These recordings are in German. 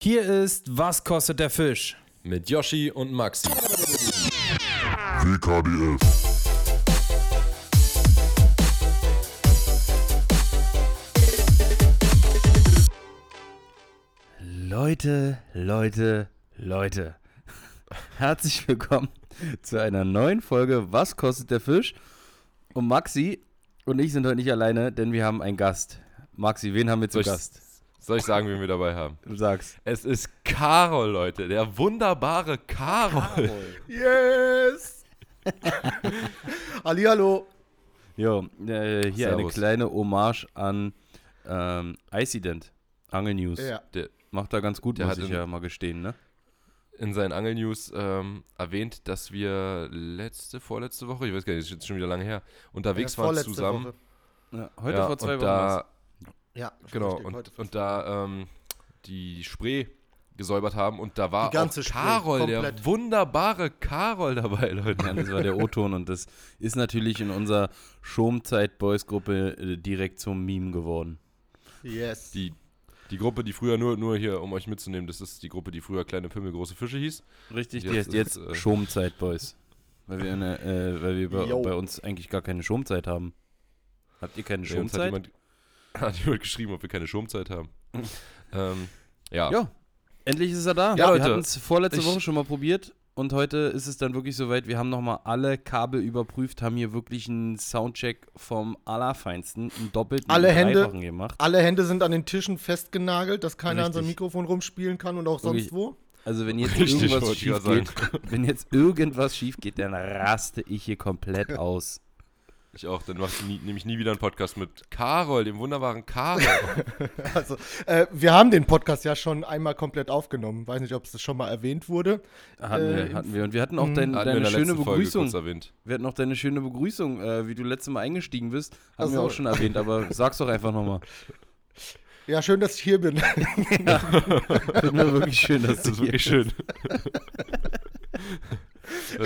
Hier ist Was kostet der Fisch? Mit Yoshi und Maxi. WKDF. Leute, Leute, Leute. Herzlich willkommen zu einer neuen Folge Was kostet der Fisch? Und Maxi und ich sind heute nicht alleine, denn wir haben einen Gast. Maxi, wen haben wir zu Gast? Soll ich sagen, wen wir dabei haben? Du sagst. Es ist Karol, Leute. Der wunderbare Karol. Yes! Hallihallo. Jo, äh, hier eine Servus. kleine Hommage an ähm, Icident. Angel News. Ja. Der Macht da ganz gut, Der muss hat ich in- ja mal gestehen, ne? in seinen Angelnews ähm, erwähnt, dass wir letzte, vorletzte Woche, ich weiß gar nicht, ist jetzt schon wieder lange her, unterwegs Äh, waren zusammen. Woche. Ja, heute Ja, vor zwei Wochen. da. Ja, Genau, und, heute. und da ähm, die Spree gesäubert haben und da war Die ganze auch Spree, Karol, der wunderbare Karol dabei, Leute. Ja, das war der O-Ton und das ist natürlich in unserer Schomzeit-Boys-Gruppe äh, direkt zum Meme geworden. Yes. Die, die Gruppe, die früher nur, nur hier, um euch mitzunehmen, das ist die Gruppe, die früher kleine Pimmel, große Fische hieß. Richtig, die Jetzt heißt jetzt äh, Schomzeit-Boys. Weil wir, eine, äh, weil wir bei, bei uns eigentlich gar keine Schomzeit haben. Habt ihr keine Nee, uns hat Schomzeit? hat jemand geschrieben, ob wir keine Schirmzeit haben. ähm, ja. Ja, endlich ist er da. Ja, wir hatten es vorletzte ich- Woche schon mal probiert und heute ist es dann wirklich soweit. Wir haben nochmal alle Kabel überprüft, haben hier wirklich einen Soundcheck vom Allerfeinsten, einen doppelten, Alle Hände- gemacht. Alle Hände sind an den Tischen festgenagelt, dass keiner an seinem Richtig. Mikrofon rumspielen kann und auch Wirklich. sonst wo. Also wenn jetzt Richtig, irgendwas schief geht, wenn jetzt irgendwas schief geht, dann raste ich hier komplett aus. Ich auch, dann mach ich nie, nehme ich nie wieder einen Podcast mit Karol, dem wunderbaren Karol. Also, äh, wir haben den Podcast ja schon einmal komplett aufgenommen. Weiß nicht, ob es schon mal erwähnt wurde. Hatten, Äh, wir, hatten wir. Und wir hatten auch Mhm. dein, Hatten deine schöne Begrüßung. kurz erwähnt. Wir hatten auch deine schöne Begrüßung, äh, wie du letztes Mal eingestiegen bist. Hatten Ach wir auch schon erwähnt, aber sag's doch einfach nochmal. Ja, schön, dass ich hier bin. Finde mir wirklich schön, dass Das du ist hier wirklich schön.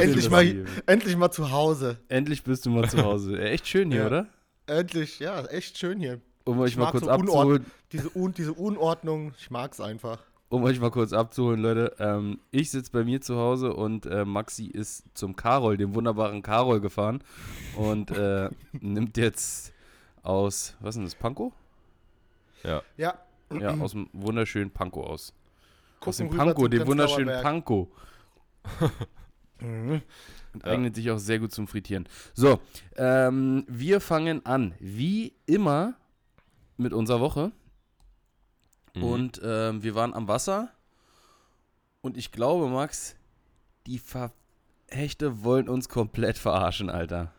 Endlich mal, hier- endlich mal zu Hause. Endlich bist du mal zu Hause. Echt schön hier, Ja. oder? Endlich, ja, echt schön hier. Um euch Ich mal mag kurz so abzuholen, Diese, Un diese Unordnung, ich mag's einfach. um euch mal kurz abzuholen, Leute. Ähm, ich sitze bei mir zu Hause und äh, Maxi ist zum Karol, dem wunderbaren Karol gefahren und äh, nimmt jetzt aus, was ist denn das, Pankow? Ja. Ja, Ja, aus dem wunderschönen Pankow aus. aus dem gucken rüber Pankow, zum dem wunderschönen. Pankow. Mhm. Und Ja. eignet sich auch sehr gut zum Frittieren. So, ähm, wir fangen an, wie immer, mit unserer Woche. Mhm. Und ähm, wir waren am Wasser. Und ich glaube, Max, die Verhechte wollen uns komplett verarschen, Alter.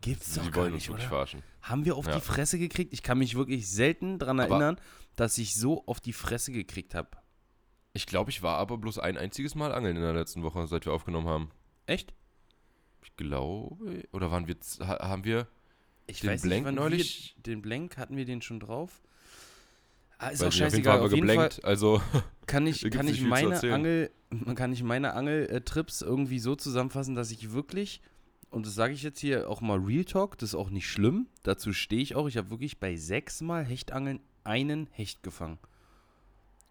Gibt's doch Sie gar wollen uns nicht, wirklich oder? verarschen. Haben wir auf Ja. die Fresse gekriegt? Ich kann mich wirklich selten daran erinnern, dass ich so auf die Fresse gekriegt habe. Ich glaube, ich war aber bloß ein einziges Mal angeln in der letzten Woche, seit wir aufgenommen haben. Echt? Ich glaube, oder waren wir, haben wir, Ich Den weiß Blank nicht, wann neulich? Wir, den Blank hatten wir den schon drauf. Ah, ist weiß auch nicht, auf jeden scheißegal. Fall Auf jeden Fall also kann ich, kann ich meine. Angel, kann ich meine Angel-Trips irgendwie so zusammenfassen, dass ich wirklich, und das sage ich jetzt hier auch mal Real Talk, das ist auch nicht schlimm, dazu stehe ich auch, ich habe wirklich bei sechs Mal Hechtangeln einen Hecht gefangen.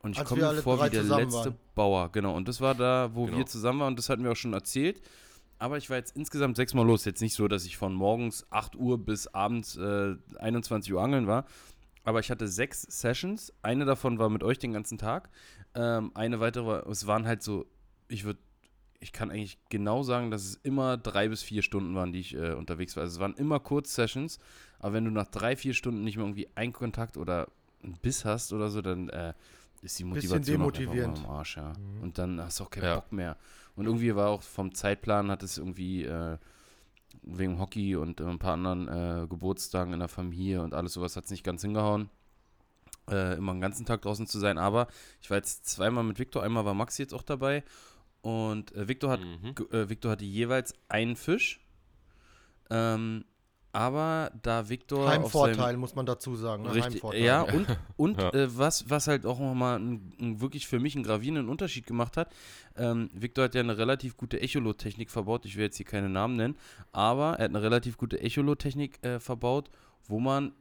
Und ich komme mir vor wie der letzte waren. Bauer, genau. Und das war da, wo Genau. wir zusammen waren, und das hatten wir auch schon erzählt. Aber ich war jetzt insgesamt sechsmal los. Jetzt nicht so, dass ich von morgens 8 Uhr bis abends äh, 21 Uhr angeln war. Aber ich hatte sechs Sessions. Eine davon war mit euch den ganzen Tag. Ähm, eine weitere war, es waren halt so, ich würde, ich kann eigentlich genau sagen, dass es immer drei bis vier Stunden waren, die ich äh, unterwegs war. Also es waren immer Kurz-Sessions. Aber wenn du nach drei, vier Stunden nicht mehr irgendwie einen Kontakt oder einen Biss hast oder so, dann äh, ist die Motivation auch demotivierend. mal am Arsch, ja. Mhm. Und dann hast du auch keinen Ja. Bock mehr. Und irgendwie war auch vom Zeitplan, hat es irgendwie äh, wegen Hockey und äh, ein paar anderen äh, Geburtstagen in der Familie und alles sowas hat es nicht ganz hingehauen. Äh, immer den ganzen Tag draußen zu sein. Aber ich war jetzt zweimal mit Victor, einmal war Maxi jetzt auch dabei. Und äh, Victor, hat, Mhm. ge- äh, Victor hatte jeweils einen Fisch. Ähm, aber da Victor. auf seinem- Heimvorteil, muss man dazu sagen. Ne? Richtig, Heimvorteil. ja, und, und Ja. äh, was, was halt auch nochmal ein, ein, wirklich für mich einen gravierenden Unterschied gemacht hat, ähm, Victor hat ja eine relativ gute Echolot-Technik verbaut, ich will jetzt hier keine Namen nennen, aber er hat eine relativ gute Echolot-Technik äh, verbaut, wo man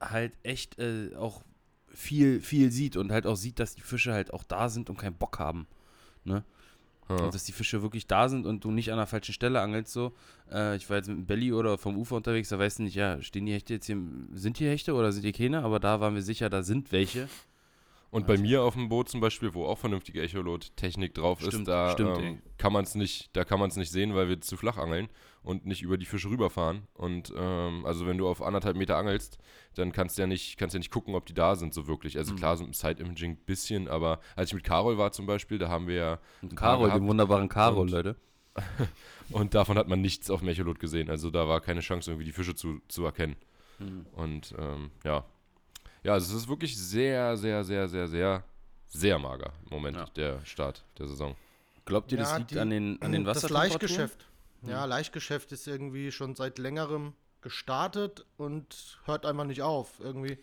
halt echt äh, auch viel, viel sieht und halt auch sieht, dass die Fische halt auch da sind und keinen Bock haben. Ne? Ja. Dass die Fische wirklich da sind und du nicht an der falschen Stelle angelst so. Äh, ich war jetzt mit dem Belly oder vom Ufer unterwegs, da weißt du nicht, ja, stehen die Hechte jetzt hier, sind hier Hechte oder sind hier keine? Aber da waren wir sicher, da sind welche. Und bei mir auf dem Boot zum Beispiel, wo auch vernünftige Echolot-Technik drauf Stimmt, ist, da stimmt, ähm, kann man es nicht, da kann man es nicht sehen, weil wir zu flach angeln und nicht über die Fische rüberfahren. Und ähm, also wenn du auf anderthalb Meter angelst, dann kannst du ja nicht, kannst ja nicht gucken, ob die da sind, so wirklich. Mhm. Also klar, so dem Side-Imaging ein bisschen, aber als ich mit Carol war zum Beispiel, da haben wir ja ein gehabt. den wunderbaren Karol, Und- Leute. Und davon hat man nichts auf dem Echolot gesehen. Also da war keine Chance, irgendwie die Fische zu, zu erkennen. Hm. Und ähm, ja. Ja, also es ist wirklich sehr, sehr, sehr, sehr, sehr, sehr mager im Moment, Ja. der Start der Saison. Glaubt ihr, das Ja, liegt die- an den, an den Das Wassertemperaturen? Ja, Leichtgeschäft ist irgendwie schon seit längerem gestartet und hört einfach nicht auf. Irgendwie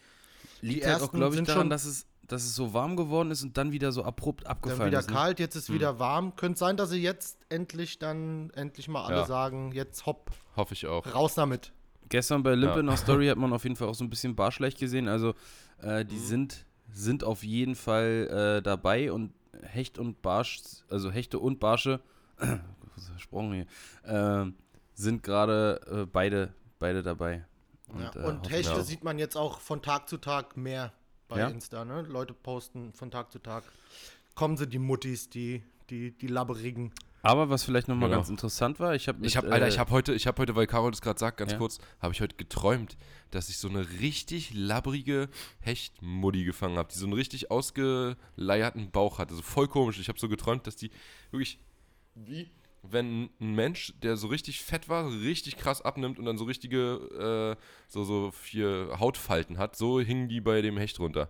Liegt Die halt auch, ersten glaube ich, sind daran, schon- dass es, dass es so warm geworden ist und dann wieder so abrupt dann abgefallen wieder ist. ne? kalt, jetzt ist wieder warm. Könnte sein, dass sie jetzt endlich dann endlich mal alle Ja. sagen, jetzt hopp, Hoffe ich auch. raus damit. Gestern bei Limpe Ja. in Story hat man auf jeden Fall auch so ein bisschen Barschlecht gesehen. Also äh, Mhm. die sind, sind auf jeden Fall äh, dabei und Hecht und Barsch, also Hechte und Barsche, versprochen hier, äh, sind gerade äh, beide, beide dabei. Und, ja. äh, und hoffen- Hechte sieht man jetzt auch von Tag zu Tag mehr bei Ja? Insta. Ne? Leute posten von Tag zu Tag. Kommen sie, die Muttis, die, die, die Labberigen. Aber was vielleicht nochmal Genau. ganz interessant war, ich habe Ich habe, Alter, äh, ich habe heute, ich habe heute, weil Carol das gerade sagt, ganz Ja. kurz, habe ich heute geträumt, dass ich so eine richtig labbrige Hechtmuddi gefangen habe, die so einen richtig ausgeleierten Bauch hatte. So voll komisch. Ich habe so geträumt, dass die wirklich wie wenn ein Mensch, der so richtig fett war, so richtig krass abnimmt und dann so richtige, äh, so, so vier Hautfalten hat, so hingen die bei dem Hecht runter.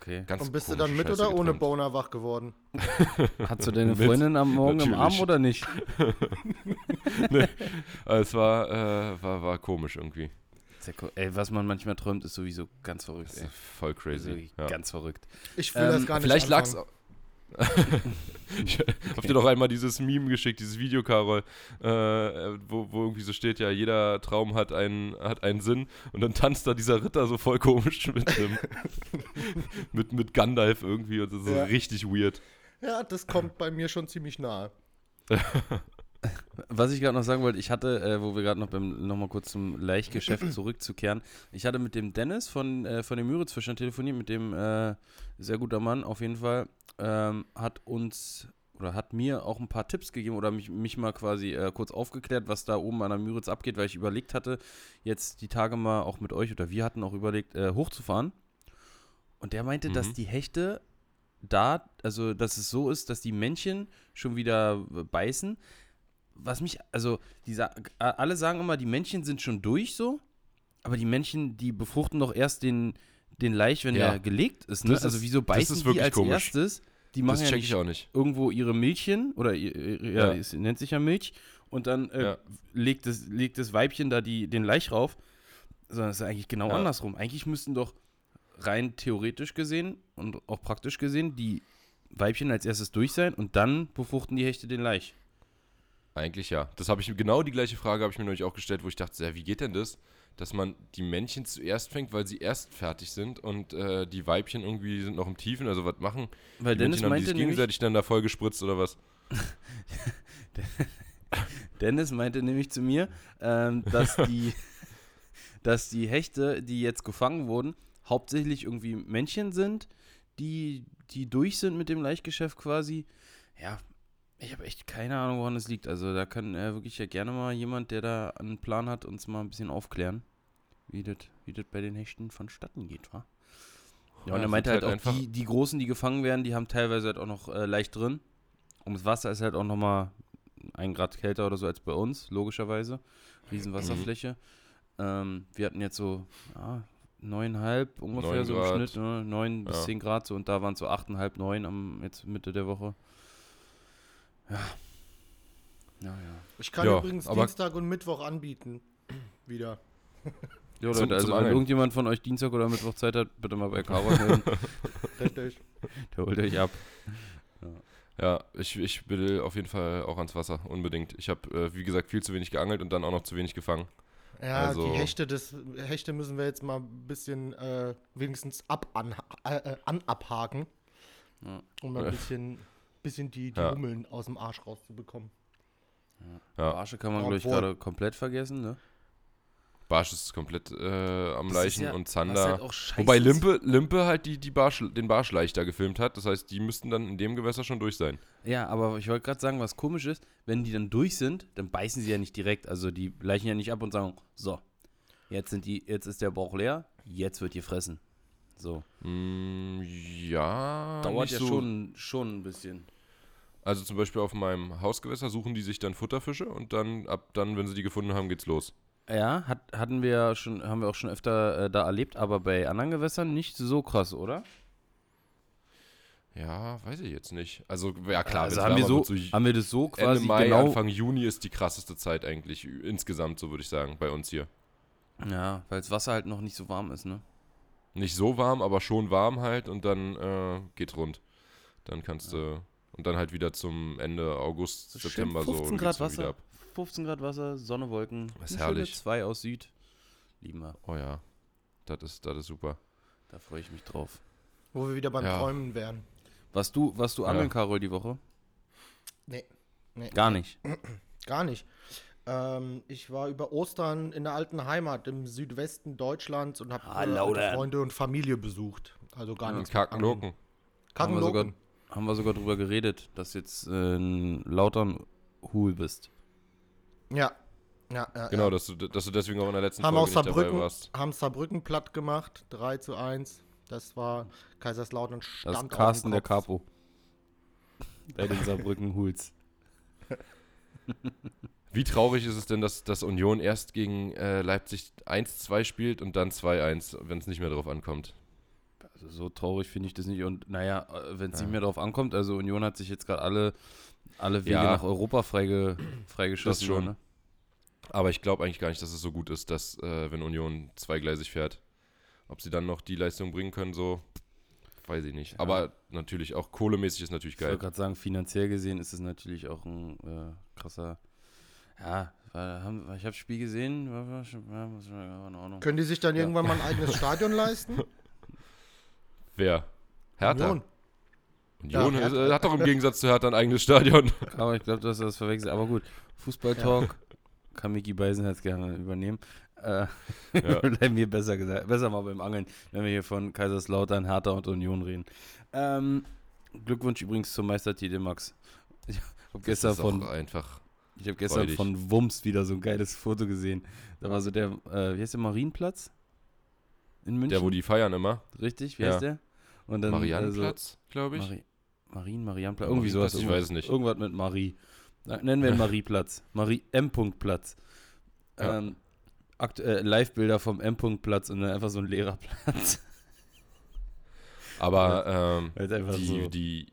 okay. Ganz Und bist du dann mit Scheiße oder ohne. Boner wach geworden? Hast du deine Freundin am Morgen im Arm natürlich. oder nicht? Also es war, äh, war, war komisch irgendwie. Cool. Ey, was man manchmal träumt, ist sowieso ganz verrückt. Ey. voll crazy. Ja. Ganz verrückt. Ich will Ähm, das gar nicht Vielleicht lag's. anfangen. ich hab dir doch einmal dieses Meme geschickt, dieses Video, Carol, äh, wo, wo irgendwie so steht, ja, jeder Traum hat einen, hat einen Sinn und dann tanzt da dieser Ritter so voll komisch mit einem, mit, mit Gandalf irgendwie und das ist so Ja. richtig weird. Ja, das kommt bei mir schon ziemlich nahe. Was ich gerade noch sagen wollte, ich hatte, äh, wo wir gerade noch beim nochmal kurz zum Leichtgeschäft zurückzukehren, ich hatte mit dem Dennis von, äh, von den Müritzfischern telefoniert, mit dem äh, sehr guter Mann auf jeden Fall, ähm, hat uns oder hat mir auch ein paar Tipps gegeben oder mich, mich mal quasi äh, kurz aufgeklärt, was da oben an der Müritz abgeht, weil ich überlegt hatte, jetzt die Tage mal auch mit euch oder wir hatten auch überlegt, äh, hochzufahren. Und der meinte, dass Mhm. die Hechte da, also dass es so ist, dass die Männchen schon wieder beißen. Was mich, also die, sa- äh, alle sagen immer, die Männchen sind schon durch so, aber die Männchen, die befruchten doch erst den, den Laich, wenn Ja. der gelegt ist. Ne? Das also wieso beißen ist die wirklich als komisch. erstes? Die machen Das ja check ich auch nicht. irgendwo ihre Milchchen oder ja, Ja. es nennt sich ja Milch und dann äh, Ja. legt, das, legt das Weibchen da die, den Laich rauf, sondern es ist eigentlich genau andersrum. Eigentlich müssten doch rein theoretisch gesehen und auch praktisch gesehen die Weibchen als erstes durch sein und dann befruchten die Hechte den Laich. Eigentlich ja. Das habe ich genau die gleiche Frage habe ich mir neulich auch gestellt, wo ich dachte, ja, wie geht denn das, dass man die Männchen zuerst fängt, weil sie erst fertig sind und äh, die Weibchen irgendwie sind noch im Tiefen, also was machen? Weil die Dennis Männchen haben die gegenseitig dann da voll gespritzt oder was? Dennis meinte nämlich zu mir, ähm, dass, die, dass die Hechte, die jetzt gefangen wurden, hauptsächlich irgendwie Männchen sind, die, die durch sind mit dem Laichgeschäft quasi. Ja, ich habe echt keine Ahnung, woran es liegt. Also da kann äh, wirklich ja gerne mal jemand, der da einen Plan hat, uns mal ein bisschen aufklären, wie das wie das bei den Hechten vonstatten geht, wa? Ja, und er meinte halt, halt auch, die, die Großen, die gefangen werden, die haben teilweise halt auch noch äh, leicht drin. Und das Wasser ist halt auch nochmal ein Grad kälter oder so als bei uns, logischerweise. Riesenwasserfläche. Ähm, wir hatten jetzt so ja, neuneinhalb ungefähr Neun so Grad. im Schnitt, ne? neun bis zehn Grad so und da waren es so achteinhalb, neun am jetzt Mitte der Woche. Ja. Ja, ja. Ich kann Ja, übrigens aber- Dienstag und Mittwoch anbieten. Wieder. Ja, Zum- Leute, also zum wenn Angeln. irgendjemand von euch Dienstag oder Mittwoch Zeit hat, bitte mal bei Caro melden. Richtig. Der holt euch ab. Ja, ich, ich will auf jeden Fall auch ans Wasser, unbedingt. Ich habe, äh, wie gesagt, viel zu wenig geangelt und dann auch noch zu wenig gefangen. Ja, Also- die Hechte, das, Hechte müssen wir jetzt mal ein bisschen äh, wenigstens ab an, äh, äh, an abhaken, Ja. um ein bisschen, bisschen die, die Ja. Hummeln aus dem Arsch rauszubekommen. Ja, Barsche kann man, glaube ich, gerade komplett vergessen, ne? Barsch ist komplett äh, am Das Leichen ja- und Zander. halt Wobei. Limpe, Limpe halt die, die Barsch, den Barsch leichter gefilmt hat. Das heißt, die müssten dann in dem Gewässer schon durch sein. Ja, aber ich wollte gerade sagen, was komisch ist, wenn die dann durch sind, dann beißen sie ja nicht direkt. Also die leichen ja nicht ab und sagen, so, jetzt sind die, jetzt ist der Bauch leer, jetzt wird gefressen. So. Mm, ja. Dauert nicht ja so. schon, schon ein bisschen. Also zum Beispiel auf meinem Hausgewässer suchen die sich dann Futterfische und dann, ab dann, wenn sie die gefunden haben, geht's los. Ja, hat, hatten wir schon, haben wir auch schon öfter äh, da erlebt, aber bei anderen Gewässern nicht so krass, oder? Ja, weiß ich jetzt nicht. Also, ja klar, also haben wir, so, wird, haben wir das so Ende quasi Mai, genau. Anfang Juni ist die krasseste Zeit eigentlich insgesamt, so würde ich sagen, bei uns hier. Ja, weil das Wasser halt noch nicht so warm ist, ne? Nicht so warm, aber schon warm halt und dann äh, geht's rund. Dann kannst du und dann halt wieder zum Ende August, So September so 15 geht's Grad Wasser. 15 Grad Wasser, Sonne, Wolken. Das ist herrlich. Zwei aus Süd. Lieben wir. Oh ja, das ist, das ist super. Da freue ich mich drauf. Wo wir wieder beim Ja. Träumen wären. Was du, was du Ja. angeln, Carol, die Woche? Nee, nee, Gar nicht. gar nicht. Ähm, ich war über Ostern in der alten Heimat im Südwesten Deutschlands und habe Ah, äh. Freunde und Familie besucht. Also gar Und nichts. Angeln. Kakenloken. Haben wir, sogar, Kakenloken. haben wir sogar drüber geredet, dass jetzt äh, Lautern Hul bist. Ja. Ja, ja, Genau, ja. dass du, dass du deswegen auch in der letzten Haben, Folge aus nicht dabei warst. haben Saarbrücken platt gemacht. 3 zu 1. Das war Kaiserslautern Das stand ist auf dem Carsten der. Capo. Bei den Saarbrücken Huls. Wie traurig ist es denn, dass, dass Union erst gegen äh, Leipzig 1-2 spielt und dann 2-1, wenn es nicht mehr drauf ankommt? Also so traurig finde ich das nicht. Und naja, wenn es Ja. nicht mehr drauf ankommt, also Union hat sich jetzt gerade alle, alle Wege Ja. nach Europa freige, freigeschossen. Das schon. Ne? Aber ich glaube eigentlich gar nicht, dass es so gut ist, dass, äh, wenn Union zweigleisig fährt, ob sie dann noch die Leistung bringen können, so weiß ich nicht. Ja. Aber natürlich auch kohlemäßig ist natürlich Ich wollte geil. gerade sagen, finanziell gesehen ist es natürlich auch ein äh, krasser. Ja, war, haben, ich habe das Spiel gesehen. War, war, schon- ja, was war in Ordnung. Können die sich dann Ja. irgendwann mal ein eigenes Stadion leisten? Wer? Hertha. Union. Union, Ja, Hertha. hat doch im Gegensatz zu Hertha ein eigenes Stadion. Aber ich glaube, du hast das verwechselt. Aber gut, Fußballtalk kann Micky Beisenherz gerne übernehmen. Äh, Ja. Bleiben wir besser gesagt, besser mal beim Angeln, wenn wir hier von Kaiserslautern, Hertha und Union reden. Ähm, Glückwunsch übrigens zum Meistertitel, Max. Ich habe gestern Das ist auch von, einfach. Ich habe gestern freudig. von Wumms wieder so ein geiles Foto gesehen. Da war so der, äh, wie heißt der Marienplatz in München? Der, wo die feiern immer. Richtig, wie Ja. heißt der? Und dann Mariannenplatz, glaube ich. Also, Mari Marien, Marianplatz, irgendwie sowas. Marienplatz, ich irgendwas- weiß es nicht. Irgendwas mit Marie. Nennen wir ihn Marieplatz. Marie M. Platz. Ja. Ähm, äh, Live-Bilder vom M. Platz und dann einfach so ein leerer Platz. Aber ähm, die, so. die,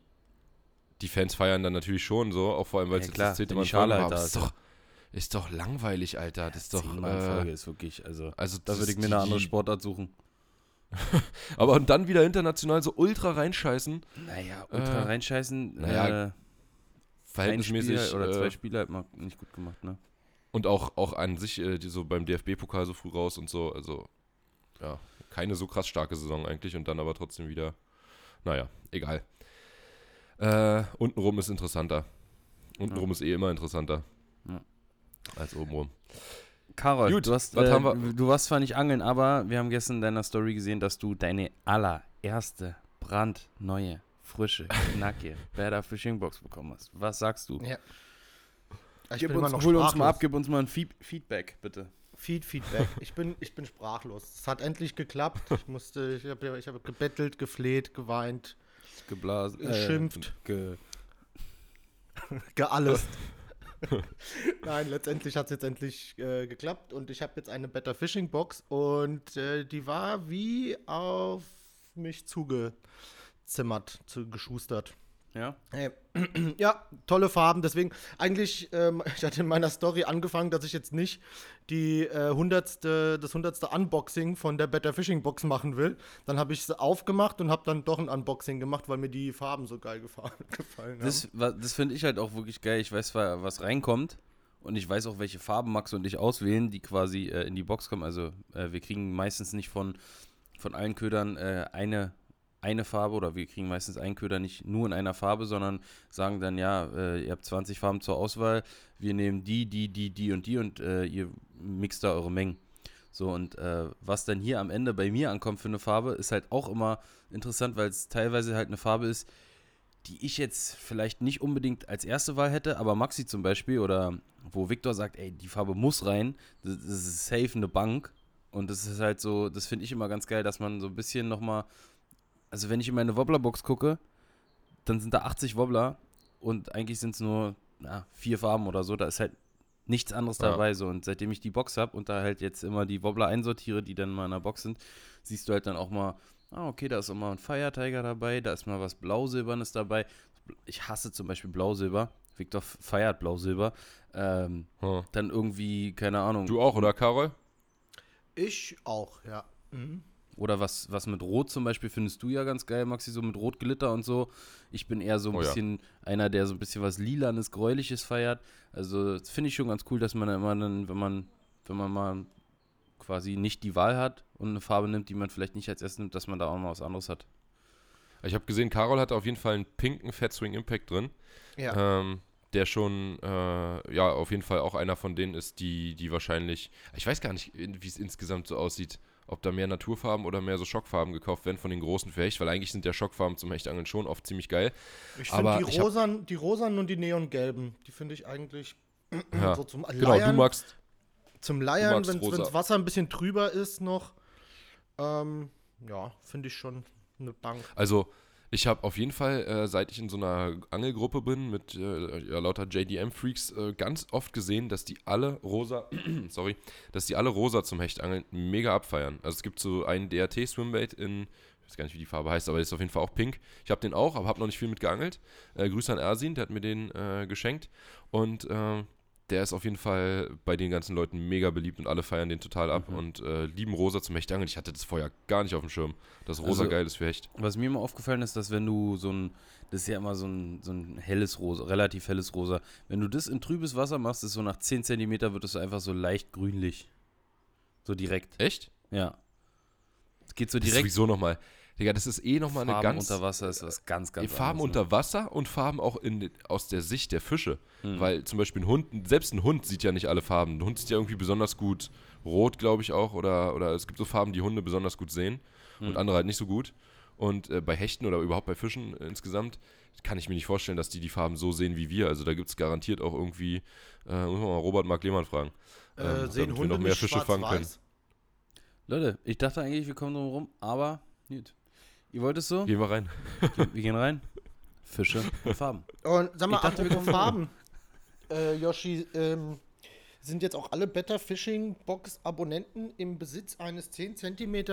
die Fans feiern dann natürlich schon so, auch vor allem, weil es Ja, jetzt klar, das zehnte Mal Schale Folge halt Ist doch, ist doch langweilig, Alter. Das ist doch. Folge Äh, ist wirklich, also. also Da das würde ich mir eine andere Sportart suchen. Aber und dann wieder international so ultra reinscheißen. Naja, ultra Äh, reinscheißen. naja, äh, Verhältnismäßig. ein Spiel oder zwei äh, Spiele halt mal nicht gut gemacht, ne? und auch, auch an sich, äh, die so beim DFB-Pokal so früh raus und so. Also, ja, keine so krass starke Saison eigentlich und dann aber trotzdem wieder. Naja, egal. Äh, untenrum ist interessanter. Untenrum ist eh immer interessanter. Ja. Als obenrum. Karol, Gut, du, hast, was äh, haben wir- du warst zwar nicht angeln, aber wir haben gestern in deiner Story gesehen, dass du deine allererste brandneue, frische, knackige Better Fishing Box bekommen hast. Was sagst du? Ja. Ich Gib bin immer uns, noch hol uns mal ab, gib uns mal ein Feed Feedback, bitte. Feed, Feedback. Ich bin, ich bin sprachlos. Es hat endlich geklappt. Ich musste, ich habe ich hab gebettelt, gefleht, geweint, Geblasen. Geschimpft. Äh, ge geallest. Nein, letztendlich hat es jetzt endlich äh, geklappt und ich habe jetzt eine Better Fishing Box und äh, die war wie auf mich zugezimmert, zu, geschustert. Ja? Hey. Ja, tolle Farben. Deswegen, eigentlich, ähm, ich hatte in meiner Story angefangen, dass ich jetzt nicht die äh, hundertste, das hundertste Unboxing von der Better Fishing Box machen will. Dann habe ich sie aufgemacht und habe dann doch ein Unboxing gemacht, weil mir die Farben so geil gefa gefallen haben. Das, das finde ich halt auch wirklich geil. Ich weiß zwar, was reinkommt Und ich weiß auch, welche Farben Max und ich auswählen, die quasi äh, in die Box kommen. Also äh, wir kriegen meistens nicht von, von allen Ködern äh, eine, eine Farbe oder wir kriegen meistens einen Köder nicht nur in einer Farbe, sondern sagen dann, ja, äh, ihr habt 20 Farben zur Auswahl, wir nehmen die, die, die, die und die und äh, ihr mixt da eure Mengen. So, und äh, was dann hier am Ende bei mir ankommt für eine Farbe, ist halt auch immer interessant, weil es teilweise halt eine Farbe ist, die ich jetzt vielleicht nicht unbedingt als erste Wahl hätte, aber Maxi zum Beispiel oder wo Victor sagt, ey, die Farbe muss rein, das, das ist safe eine Bank. Und das ist halt so, das finde ich immer ganz geil, dass man so ein bisschen nochmal, also wenn ich in meine Wobblerbox gucke, dann sind da 80 Wobbler und eigentlich sind es nur na, vier Farben oder so, da ist halt nichts anderes Ja. dabei so. Und seitdem ich die Box habe und da halt jetzt immer die Wobbler einsortiere, die dann mal in der Box sind, siehst du halt dann auch mal, ah, okay, da ist auch mal ein Fire Tiger dabei, da ist mal was Blau-Silbernes dabei. Ich hasse zum Beispiel Blau-Silber. Victor feiert Blau-Silber. Ähm, Hm. dann irgendwie, keine Ahnung. Du auch, oder Karol? Ich auch, ja. Mhm. Oder was, was mit Rot zum Beispiel findest du ja ganz geil, Maxi, so mit Rotglitter und so. Ich bin eher so ein Oh ja. bisschen einer, der so ein bisschen was Lilanes, Gräuliches feiert. Also das finde ich schon ganz cool, dass man immer dann, wenn man, wenn man mal quasi nicht die Wahl hat und eine Farbe nimmt, die man vielleicht nicht als erstes nimmt, dass man da auch mal was anderes hat. Ich habe gesehen, Karol hatte auf jeden Fall einen pinken Fat Swing Impact drin. Ja. Ähm, der schon, äh, ja, auf jeden Fall auch einer von denen ist, die, die wahrscheinlich, ich weiß gar nicht, wie es insgesamt so aussieht, ob da mehr Naturfarben oder mehr so Schockfarben gekauft werden von den großen für Hecht, weil eigentlich sind ja Schockfarben zum Hechtangeln schon oft ziemlich geil. ich aber finde die rosanen, die rosanen und die neongelben, die finde ich eigentlich Ja. so zum Genau, du Leiern, magst, zum Leiern, wenn das Wasser ein bisschen trüber ist noch. Ähm, ja, finde ich schon eine Bank. also ich habe auf jeden Fall, äh, seit ich in so einer Angelgruppe bin mit äh, ja, lauter JDM-Freaks, äh, ganz oft gesehen, dass die alle rosa, sorry, dass die alle rosa zum Hechtangeln mega abfeiern. Also es gibt so einen DRT-Swimbait in, ich weiß gar nicht, wie die Farbe heißt, aber der ist auf jeden Fall auch pink. Ich habe den auch, aber habe noch nicht viel mit geangelt. Äh, Grüße an Ersin, der hat mir den äh, geschenkt und äh, der ist auf jeden Fall bei den ganzen Leuten mega beliebt und alle feiern den total ab Mhm. und äh, lieben rosa zum Hechtangeln. Ich hatte das vorher gar nicht auf dem Schirm, dass rosa Also- geil ist für Hecht. Was mir immer aufgefallen ist, dass wenn du so ein, das ist ja immer so ein, so ein helles Rosa, relativ helles Rosa, wenn du das in trübes Wasser machst, ist so nach 10 cm wird es einfach so leicht grünlich. So direkt. Echt? Ja. Es geht so Das direkt. sowieso nochmal. Digga, das ist eh nochmal eine Farben ganz. unter Wasser ist was ganz, ganz Farben anderes, ne? unter Wasser und Farben auch in, aus der Sicht der Fische. Hm. Weil zum Beispiel ein Hund, selbst ein Hund sieht ja nicht alle Farben. Ein Hund sieht ja irgendwie besonders gut rot, glaube ich auch. Oder, oder es gibt so Farben, die Hunde besonders gut sehen und Hm. andere halt nicht so gut. Und äh, bei Hechten oder überhaupt bei Fischen insgesamt kann ich mir nicht vorstellen, dass die die Farben so sehen wie wir. Also da gibt es garantiert auch irgendwie, äh, muss man mal Robert Mark Lehmann fragen. Äh, Ähm, sehen damit wir Hunde noch mehr nicht Fische fangen können. Leute, ich dachte eigentlich, wir kommen drum rum, aber gut. Ihr wollt es so? Gehen wir rein. Wir gehen rein. Fische und Farben. Und sag mal, Ich dachte, wir apropos Farben. Äh, Yoshi, ähm, sind jetzt auch alle Better Fishing Box Abonnenten im Besitz eines 10 cm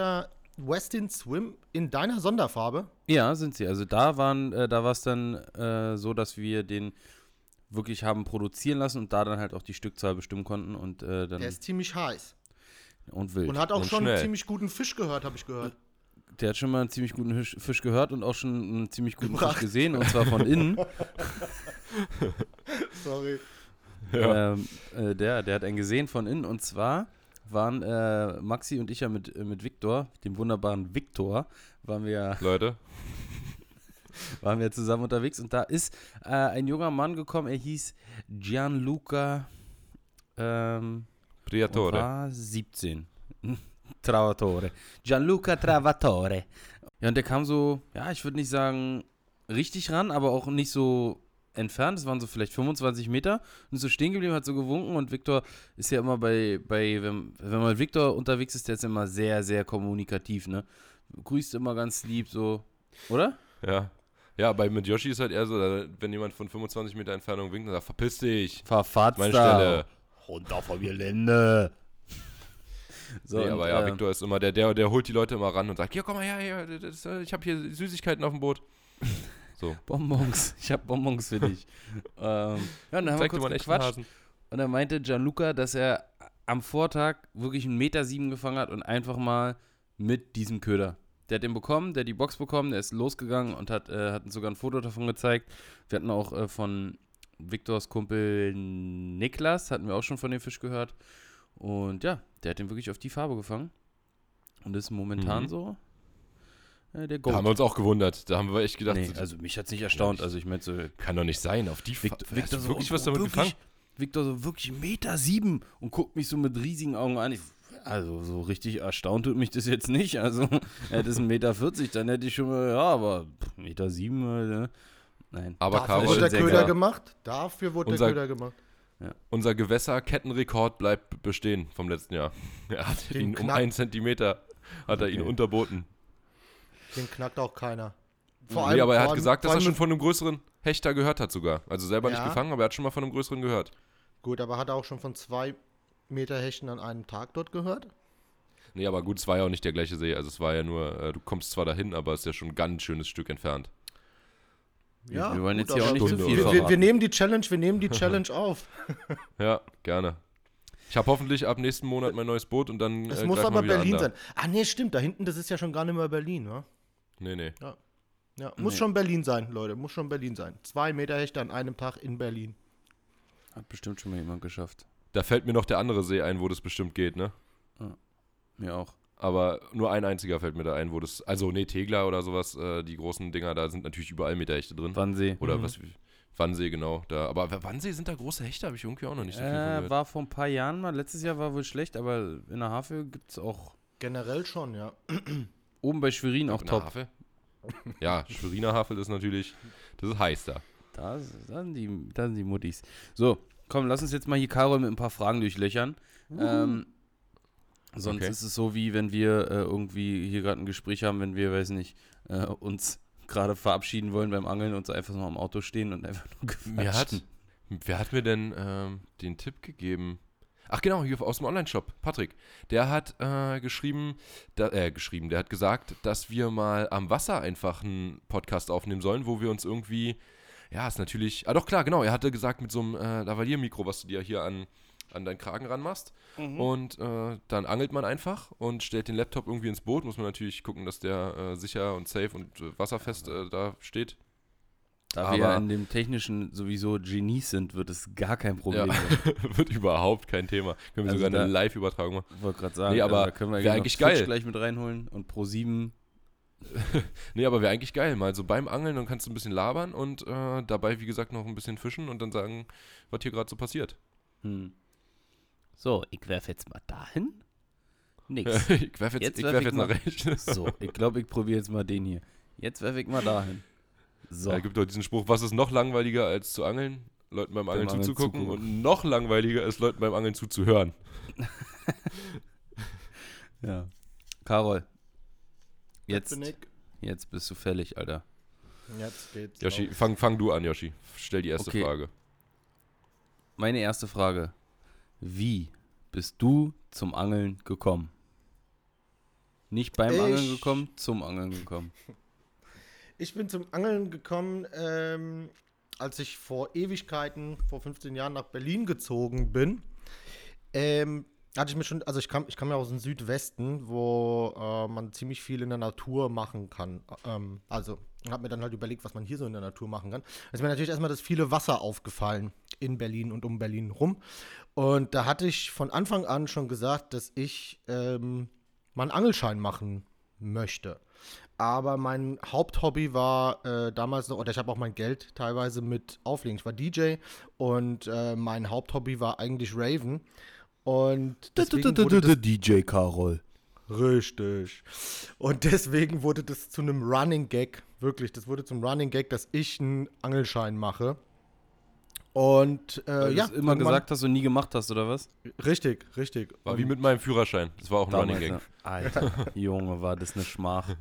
Westin Swim in deiner Sonderfarbe? Ja, sind sie. Also da waren, äh, da war es dann äh, so, dass wir den wirklich haben produzieren lassen und da dann halt auch die Stückzahl bestimmen konnten und äh, dann Der ist ziemlich heiß. und wild. Und hat auch Und schon schnell. einen ziemlich guten Fisch gehört, habe ich gehört. Der hat schon mal einen ziemlich guten Fisch, Fisch gehört und auch schon einen ziemlich guten Gebracht. Fisch gesehen und zwar von innen. Sorry. Ja. ähm, äh, der, der hat einen gesehen von innen und zwar waren äh, Maxi und ich ja mit, äh, mit Viktor, dem wunderbaren Viktor, waren wir, Leute, waren wir zusammen unterwegs und da ist äh, ein junger Mann gekommen, er hieß Gianluca ähm, und Priatore. war 17. Travatore. Gianluca Travatore. Ja, und der kam so, ja, ich würde nicht sagen richtig ran, aber auch nicht so entfernt. Es waren so vielleicht 25 Meter und ist so stehen geblieben, hat so gewunken und Viktor ist ja immer bei, bei wenn, wenn man mit Viktor unterwegs ist, der ist immer sehr, sehr kommunikativ, ne? Grüßt immer ganz lieb, so, oder? Ja. Ja, bei mit Yoshi ist halt eher so, wenn jemand von 25 Meter Entfernung winkt, dann sagt, verpiss dich. Verfatzt Meine da. Stelle. Runter vom Gelände. So, nee, und, aber ja, äh, Victor ist immer der, der, der holt die Leute immer ran und sagt, hier, komm mal her, hier, das, ich habe hier Süßigkeiten auf dem Boot. So, Bonbons. Ich habe Bonbons für dich. ähm, ja, dann haben wir zeig dir kurz gequatscht. Und dann meinte Gianluca, dass er am Vortag wirklich einen Meter sieben gefangen hat und einfach mal mit diesem Köder. Der hat den bekommen, der hat die Box bekommen, der ist losgegangen und hat, äh, hat uns sogar ein Foto davon gezeigt. Wir hatten auch äh, von, Viktors Kumpel Niklas, hatten wir auch schon von dem Fisch gehört. Und ja, der hat den wirklich auf die Farbe gefangen. Und ist momentan Mhm. so äh, der Da haben wir uns auch gewundert. Da haben wir echt gedacht, Nee, so, also mich hat es nicht erstaunt. Also ich meine so, kann doch nicht sein. Auf die Victor, Fa- Victor Hast du so wirklich und was damit wirklich, gefangen? Victor so wirklich Meter sieben und guckt mich so mit riesigen Augen an. Ich, also so richtig erstaunt tut mich das jetzt nicht. Also hätte es einen Meter 40, dann hätte ich schon mal, ja, aber Meter sieben, äh, ne? nein. Aber Dafür wurde der Köder gemacht. Dafür wurde Unser- der Köder gemacht. Unser Gewässerkettenrekord bleibt bestehen vom letzten Jahr. Er hat Den ihn um knack- einen Zentimeter hat er ihn unterboten. Den knackt auch keiner. nee, aber er vor hat allem- gesagt, dass vor er schon allem- von einem größeren Hechter gehört hat sogar. Also selber nicht Ja. gefangen, aber er hat schon mal von einem größeren gehört. Gut, aber hat er auch schon von zwei Meter Hechten an einem Tag dort gehört? Nee, aber gut, es war ja auch nicht der gleiche See. Also es war ja nur, äh, du kommst zwar dahin, aber es ist ja schon ein ganz schönes Stück entfernt. Wir wollen jetzt hier auch nicht zu viel wir, wir, wir nehmen die Challenge, wir nehmen die Challenge auf. Ja, gerne. Ich habe hoffentlich ab nächsten Monat mein neues Boot und dann. Es äh, muss aber Berlin sein. Ah, nee, stimmt. Da hinten, das ist ja schon gar nicht mehr Berlin, ne? Nee, nee. Ja, muss Nee. schon Berlin sein, Leute. Muss schon Berlin sein. Zwei Meter Hechte an einem Tag in Berlin. Hat bestimmt schon mal jemand geschafft. Da fällt mir noch der andere See ein, wo das bestimmt geht, ne? Mir auch. Aber nur ein einziger fällt mir da ein, wo das. Also, nee, Tegler oder sowas, äh, die großen Dinger, da sind natürlich überall Meterhechte drin. Wannsee. Oder Mhm. was? Wannsee, genau. Da. Aber Wannsee sind da große Hechte, habe ich irgendwie auch noch nicht so viel Äh, gehört. war vor ein paar Jahren mal. Letztes Jahr war wohl schlecht, aber in der Havel gibt es auch Generell schon, ja. oben bei Schwerin auch In der top. Havel? Ja, Schweriner Havel ist natürlich. Das ist heiß da. Da, sind die, da sind die Muttis. So, komm, lass uns jetzt mal hier Karol mit ein paar Fragen durchlöchern. Ähm, sonst Okay. ist es so, wie wenn wir äh, irgendwie hier gerade ein Gespräch haben, wenn wir, weiß nicht, äh, uns gerade verabschieden wollen beim Angeln und so einfach noch am Auto stehen und einfach nur Mir hat, quatschen. wer hat mir denn ähm, den Tipp gegeben? Ach genau, hier aus dem Online-Shop, Patrick. Der hat äh, geschrieben, da, äh, geschrieben, der hat gesagt, dass wir mal am Wasser einfach einen Podcast aufnehmen sollen, wo wir uns irgendwie, ja, ist natürlich, ah doch klar, genau, er hatte gesagt mit so einem äh, Lavalier-Mikro, was du dir hier an, an deinen Kragen ranmachst. Mhm. Und äh, dann angelt man einfach und stellt den Laptop irgendwie ins Boot. Muss man natürlich gucken, dass der äh, sicher und safe und äh, wasserfest äh, da steht. Da wir ja aber- in dem Technischen sowieso Genies sind, wird es gar kein Problem Ja. sein. Wird überhaupt kein Thema. Können wir Also sogar eine Live-Übertragung machen. Ich wollte gerade sagen, Nee, aber also da können wir noch eigentlich Twitch geil. gleich mit reinholen und Pro 7 Nee, aber wäre eigentlich geil. Mal so beim Angeln, dann kannst du ein bisschen labern und äh, dabei, wie gesagt, noch ein bisschen fischen und dann sagen, was hier gerade so passiert. Hm. So, ich werfe jetzt mal dahin. Nix. ich werfe jetzt, Jetzt ich werf ich jetzt nach rechts. So, ich glaube, ich probiere jetzt mal den hier. Jetzt werfe ich mal dahin. So. Da gibt doch diesen Spruch, was ist noch langweiliger als zu angeln? Leuten beim Angeln zuzugucken zugucken. und noch langweiliger ist, Leuten beim Angeln zuzuhören. Ja. Carol. Jetzt, Bin ich. jetzt bist du fällig, Alter. Jetzt geht's. Yoshi, los. fang, fang du an, Yoshi. Stell die erste Okay. Frage. Meine erste Frage. Wie bist du zum Angeln gekommen? Nicht beim Ich- Angeln gekommen, zum Angeln gekommen. Ich bin zum Angeln gekommen, ähm, als ich vor Ewigkeiten, vor 15 Jahren nach Berlin gezogen bin. Ähm, hatte ich mir schon, also ich kam, ich kam ja aus dem Südwesten, wo äh, man ziemlich viel in der Natur machen kann. Ähm, also, ich habe mir dann halt überlegt, was man hier so in der Natur machen kann. Da ist mir natürlich erstmal das viele Wasser aufgefallen in Berlin und um Berlin rum. Und da hatte ich von Anfang an schon gesagt, dass ich ähm, mal einen Angelschein machen möchte. Aber mein Haupthobby war äh, damals noch, oder ich habe auch mein Geld teilweise mit auflegen. Ich war DJ und äh, mein Haupthobby war eigentlich Raven. Und deswegen wurde das, DJ Carol. richtig. Und deswegen wurde das zu einem Running Gag, wirklich, das wurde zum Running Gag, dass ich einen Angelschein mache. Und äh, Weil ja, du es immer gesagt hast und nie gemacht hast, oder was? Richtig, richtig. War wie mit meinem Führerschein. Das war auch ein Running Gag. ja. Alter, Junge, war das eine Schmach.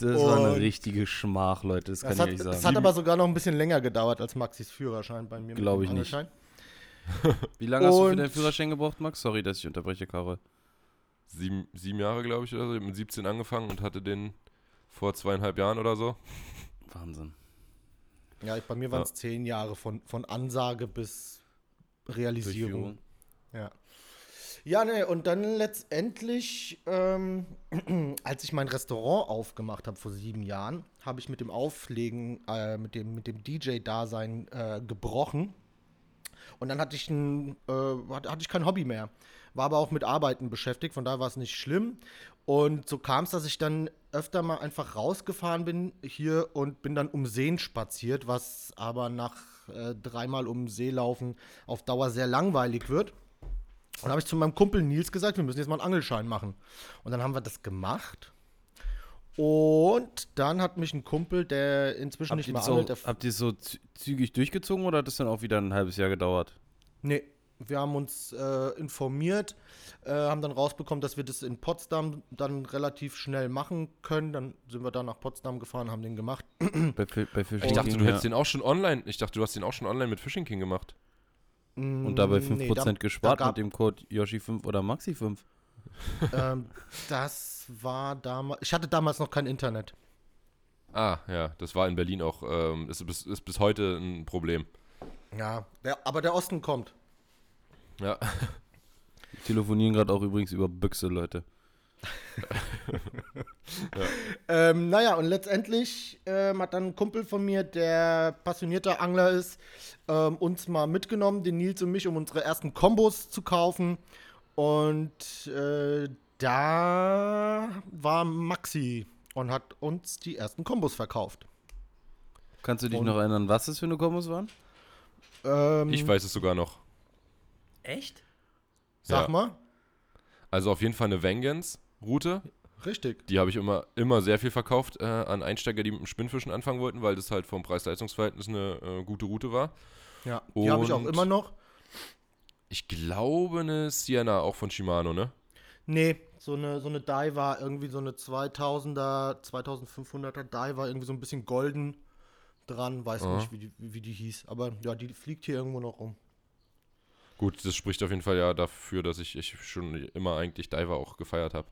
Das war eine Und- richtige Schmach, Leute, das kann Das ich hat, euch sagen. das hat aber sogar noch ein bisschen länger gedauert als Maxis Führerschein bei mir. mit Glaub dem ich nicht. Wie lange hast du für Und- deinen Führerschein gebraucht, Max? Sorry, dass ich unterbreche, Karol. Sieben, sieben Jahre, glaube ich, oder so. Ich hab mit 17 angefangen und hatte den vor zweieinhalb Jahren oder so. Wahnsinn. Ja, bei mir waren es zehn Jahre von, von Ansage bis Realisierung. Ja. Ja, ne, und dann letztendlich, ähm, als ich mein Restaurant aufgemacht habe vor sieben Jahren, habe ich mit dem Auflegen, äh, mit dem, mit dem DJ-Dasein äh, gebrochen. Und dann hatte ich, ein, äh, hatte ich kein Hobby mehr. War aber auch mit Arbeiten beschäftigt, von daher war es nicht schlimm. Und so kam es, dass ich dann öfter mal einfach rausgefahren bin hier und bin dann um Seen spaziert, was aber nach äh, dreimal um See laufen auf Dauer sehr langweilig wird. Und dann habe ich zu meinem Kumpel Nils gesagt, wir müssen jetzt mal einen Angelschein machen. Und dann haben wir das gemacht. Und dann hat mich ein Kumpel, der inzwischen Habt nicht mehr das angelt, habt ihr es so zü- zügig durchgezogen oder hat das dann auch wieder ein halbes Jahr gedauert? Nee, wir haben uns äh, informiert, äh, haben dann rausbekommen, dass wir das in Potsdam dann relativ schnell machen können. Dann sind wir da nach Potsdam gefahren, haben den gemacht. Bei, bei Fishing Ich dachte, King, du ja. hättest den auch schon online. Ich dachte, du hast den auch schon online mit Fishing King gemacht. Und dabei 5% Nee, da- gespart da mit dem Code Yoshi5 oder Maxi5. ähm, das war damals. Ich hatte damals noch kein Internet. Ah, ja, das war in Berlin auch. Ähm, ist, bis, ist bis heute ein Problem. Ja, der, aber der Osten kommt. Ja. Wir telefonieren gerade auch übrigens über Büchse, Leute. Ähm, naja, und letztendlich ähm, hat dann ein Kumpel von mir, der passionierter Angler ist, ähm, uns mal mitgenommen, den Nils und mich, um unsere ersten Kombos zu kaufen. Und äh, da war Maxi und hat uns die ersten Kombos verkauft. Kannst du dich Und- noch erinnern, was das für eine Kombos waren? Ähm, Ich weiß es sogar noch. Echt? Sag ja. mal. Also auf jeden Fall eine Vengeance-Route. Richtig. Die habe ich immer, immer sehr viel verkauft äh, an Einsteiger, die mit dem Spinnfischen anfangen wollten, weil das halt vom Preis-Leistungs-Verhältnis eine äh, gute Route war. Ja, die habe ich auch immer noch. Ich glaube eine Sienna, auch von Shimano, ne? Nee, so eine, so eine Diver, irgendwie so eine 2000er, 2500er Diver, irgendwie so ein bisschen golden dran. Weiß Aha. nicht, wie die, wie, wie die hieß. Aber ja, die fliegt hier irgendwo noch rum. Gut, das spricht auf jeden Fall ja dafür, dass ich, ich schon immer eigentlich Diver auch gefeiert habe.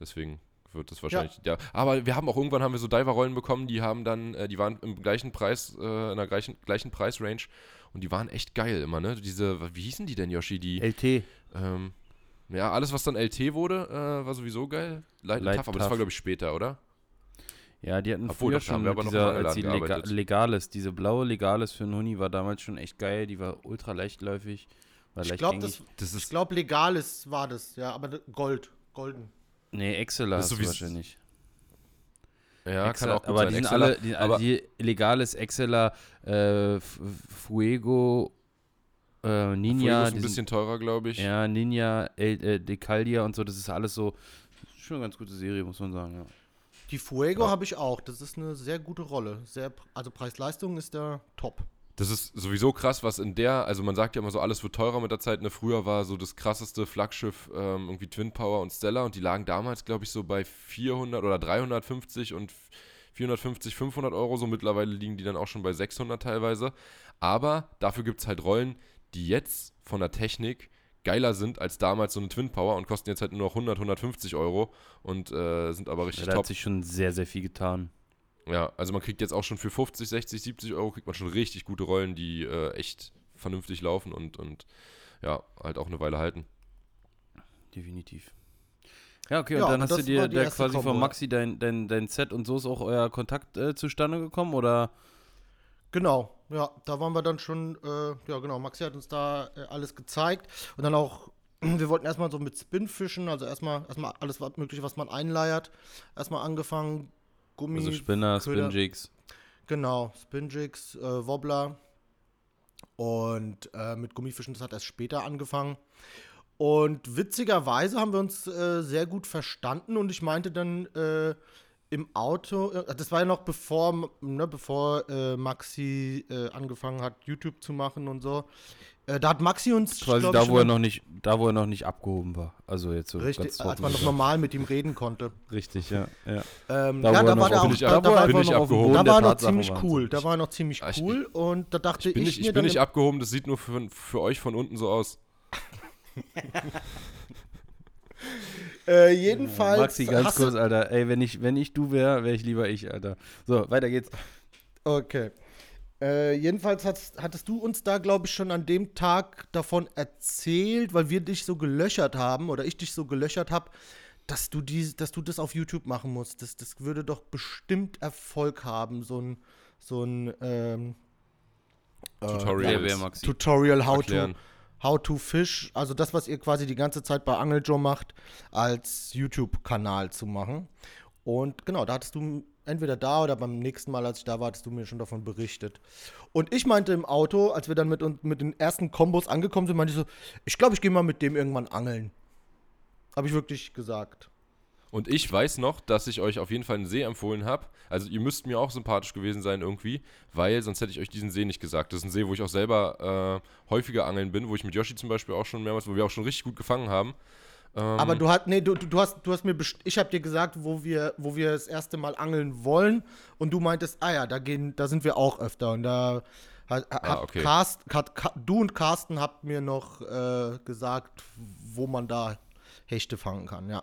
Deswegen wird das wahrscheinlich. Ja. Aber wir haben auch irgendwann haben wir so Diver-Rollen bekommen, die haben dann, äh, die waren im gleichen Preis, äh, in der gleichen, gleichen Preisrange und die waren echt geil immer, ne? Diese, wie hießen die denn, Yoshi? Die, LT. ähm, ja, alles, was dann LT wurde, äh, war sowieso geil. Light, Light Tough, aber das war, glaube ich, später, oder? Ja, die hatten Obwohl, früher haben schon wir aber noch dieser, als die Lega. Legales, diese blaue Legales für einen Huni war damals schon echt geil. Die war ultra leichtläufig. Ich glaube, das, Das ich glaub, legal ist, war das, ja, aber Gold, golden. Nee, Exceler Das hast ist du wahrscheinlich. Ja, Excel, kann auch gut aber sein. die sind alle, die, aber- die legales Exceler, äh, Fuego, äh, Ninja, Fuego ist ein bisschen sind, teurer, glaube ich. ja, Ninja, El, äh, Decaldia und so, das ist alles so, schon eine ganz gute Serie, muss man sagen, ja. Die Fuego Ja. habe ich auch. Das ist eine sehr gute Rolle. Sehr, also Preis-Leistung ist da top. Das ist sowieso krass, was in der, also man sagt ja immer so, alles wird teurer mit der Zeit. Ne, früher war so das krasseste Flaggschiff ähm, irgendwie Twin Power und Stella und die lagen damals, glaube ich, so bei 400 oder 350 und 450, 500 Euro. So mittlerweile liegen die dann auch schon bei 600 teilweise. Aber dafür gibt es halt Rollen, die jetzt von der Technik geiler sind als damals so eine Twin Power und kosten jetzt halt nur noch 100, 150 Euro und äh, sind aber richtig Da hat top. sich schon sehr, sehr viel getan. Ja, also man kriegt jetzt auch schon für 50, 60, 70 Euro kriegt man schon richtig gute Rollen, die äh, echt vernünftig laufen und, und ja, halt auch eine Weile halten. Definitiv. Ja, okay, Ja, und dann und hast du dir da quasi Kombo. von Maxi dein, dein, dein Set und so ist auch euer Kontakt äh, zustande gekommen, oder? Genau, ja, da waren wir dann schon, äh, ja genau, Maxi hat uns da äh, alles gezeigt und dann auch, wir wollten erstmal so mit Spinfischen, also erstmal erstmal alles was mögliche, was man einleiert, erstmal angefangen, Gummi, Also Spinner, Köder. Spinjigs. genau, Spinjigs, äh, Wobbler und äh, mit Gummifischen, das hat erst später angefangen. Und witzigerweise haben wir uns äh, sehr gut verstanden und ich meinte dann äh, im Auto, äh, das war ja noch bevor, ne, bevor äh, Maxi äh, angefangen hat, YouTube zu machen und so. Äh, da hat Maxi uns Quasi da, ich, wo er noch nicht, da, wo er noch nicht abgehoben war. Also jetzt so Richtig, als man noch normal mit ihm reden konnte. Richtig, ja. ja. Ähm, Da, ja, da er war auf- auch, ich da, da war, bin ich abgehoben. Da war er noch ziemlich cool. Da war er noch ziemlich Ah, ich- cool und da dachte Ich bin ich, nicht, mir ich bin nicht abgehoben, das sieht nur für, für euch von unten so aus. Äh, jedenfalls. Maxi, ganz kurz, Alter. Ey, wenn ich, wenn ich du wäre, wäre ich lieber ich, Alter. So, weiter geht's. Okay. Äh, jedenfalls hattest du uns da, glaube ich, schon an dem Tag davon erzählt, weil wir dich so gelöchert haben oder ich dich so gelöchert habe, dass du die, dass du das auf YouTube machen musst. Das, das würde doch bestimmt Erfolg haben, so ein, so ein ähm, äh, Tutorial. Maxi? Tutorial how to, Erklären. How to Fish, also das, was ihr quasi die ganze Zeit bei Angel Joe macht, als YouTube-Kanal zu machen. Und genau, da hattest du entweder da oder beim nächsten Mal, als ich da war, hattest du mir schon davon berichtet. Und ich meinte im Auto, als wir dann mit, mit den ersten Kombos angekommen sind, meinte ich so, ich glaube, ich gehe mal mit dem irgendwann angeln. Habe ich wirklich gesagt. Und ich weiß noch, dass ich euch auf jeden Fall einen See empfohlen habe. Also ihr müsst mir auch sympathisch gewesen sein irgendwie, weil sonst hätte ich euch diesen See nicht gesagt. Das ist ein See, wo ich auch selber äh, häufiger angeln bin, wo ich mit Yoshi zum Beispiel auch schon mehrmals, wo wir auch schon richtig gut gefangen haben. Ähm, Aber du hast, nee, du, du, hast, du hast mir, ich habe dir gesagt, wo wir, wo wir das erste Mal angeln wollen, und du meintest, ah ja, da gehen, da sind wir auch öfter, und da hat, hat Ah, okay. Carsten, hat, du und Carsten habt mir noch äh, gesagt, wo man da Hechte fangen kann, ja.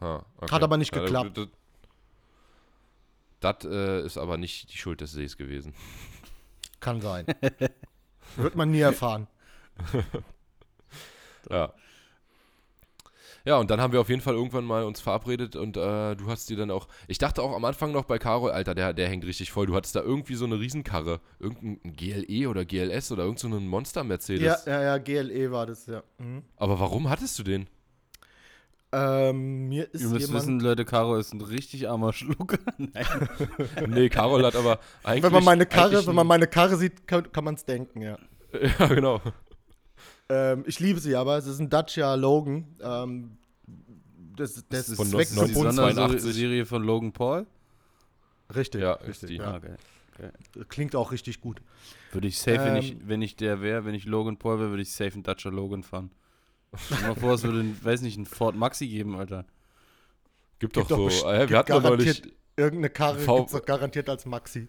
Ha, okay. Hat aber nicht Ja, geklappt. Das, das äh, ist aber nicht die Schuld des Sees gewesen. Kann sein. Wird man nie erfahren. Ja. Ja, und dann haben wir auf jeden Fall irgendwann mal uns verabredet und äh, du hast dir dann auch. Ich dachte auch am Anfang noch bei Carol, Alter, der, der hängt richtig voll. Du hattest da irgendwie so eine Riesenkarre. Irgendein GLE oder GLS oder irgend so Monster-Mercedes. Ja, ja, ja, GLE war das, ja. Mhm. Aber warum hattest du den? Ähm, mir ist Ihr müsst jemand, wissen, Leute, Caro ist ein richtig armer Schlucker. Nee, Carol hat aber eigentlich. wenn man meine Karre, wenn man meine Karre sieht, kann, kann man es denken, ja. Ja, genau. Ähm, ich liebe sie aber. Es ist ein Dacia Logan. Ähm, das, das ist von die 1982. Sonderserie von Logan Paul. Richtig, Ja, richtig. Ja. Ah, okay. Klingt auch richtig gut. Würde ich safe, wenn, ich, Ähm. wenn ich der wäre, wenn ich Logan Paul wäre, würde ich safe einen Dacia Logan fahren. Stell mal vor, es würde, ein, weiß nicht, einen Ford Maxi geben, Alter. Gibt Gibt doch doch so. best- Äh, wir hatten doch neulich. garantiert Irgendeine Karre V- gibt es doch garantiert als Maxi.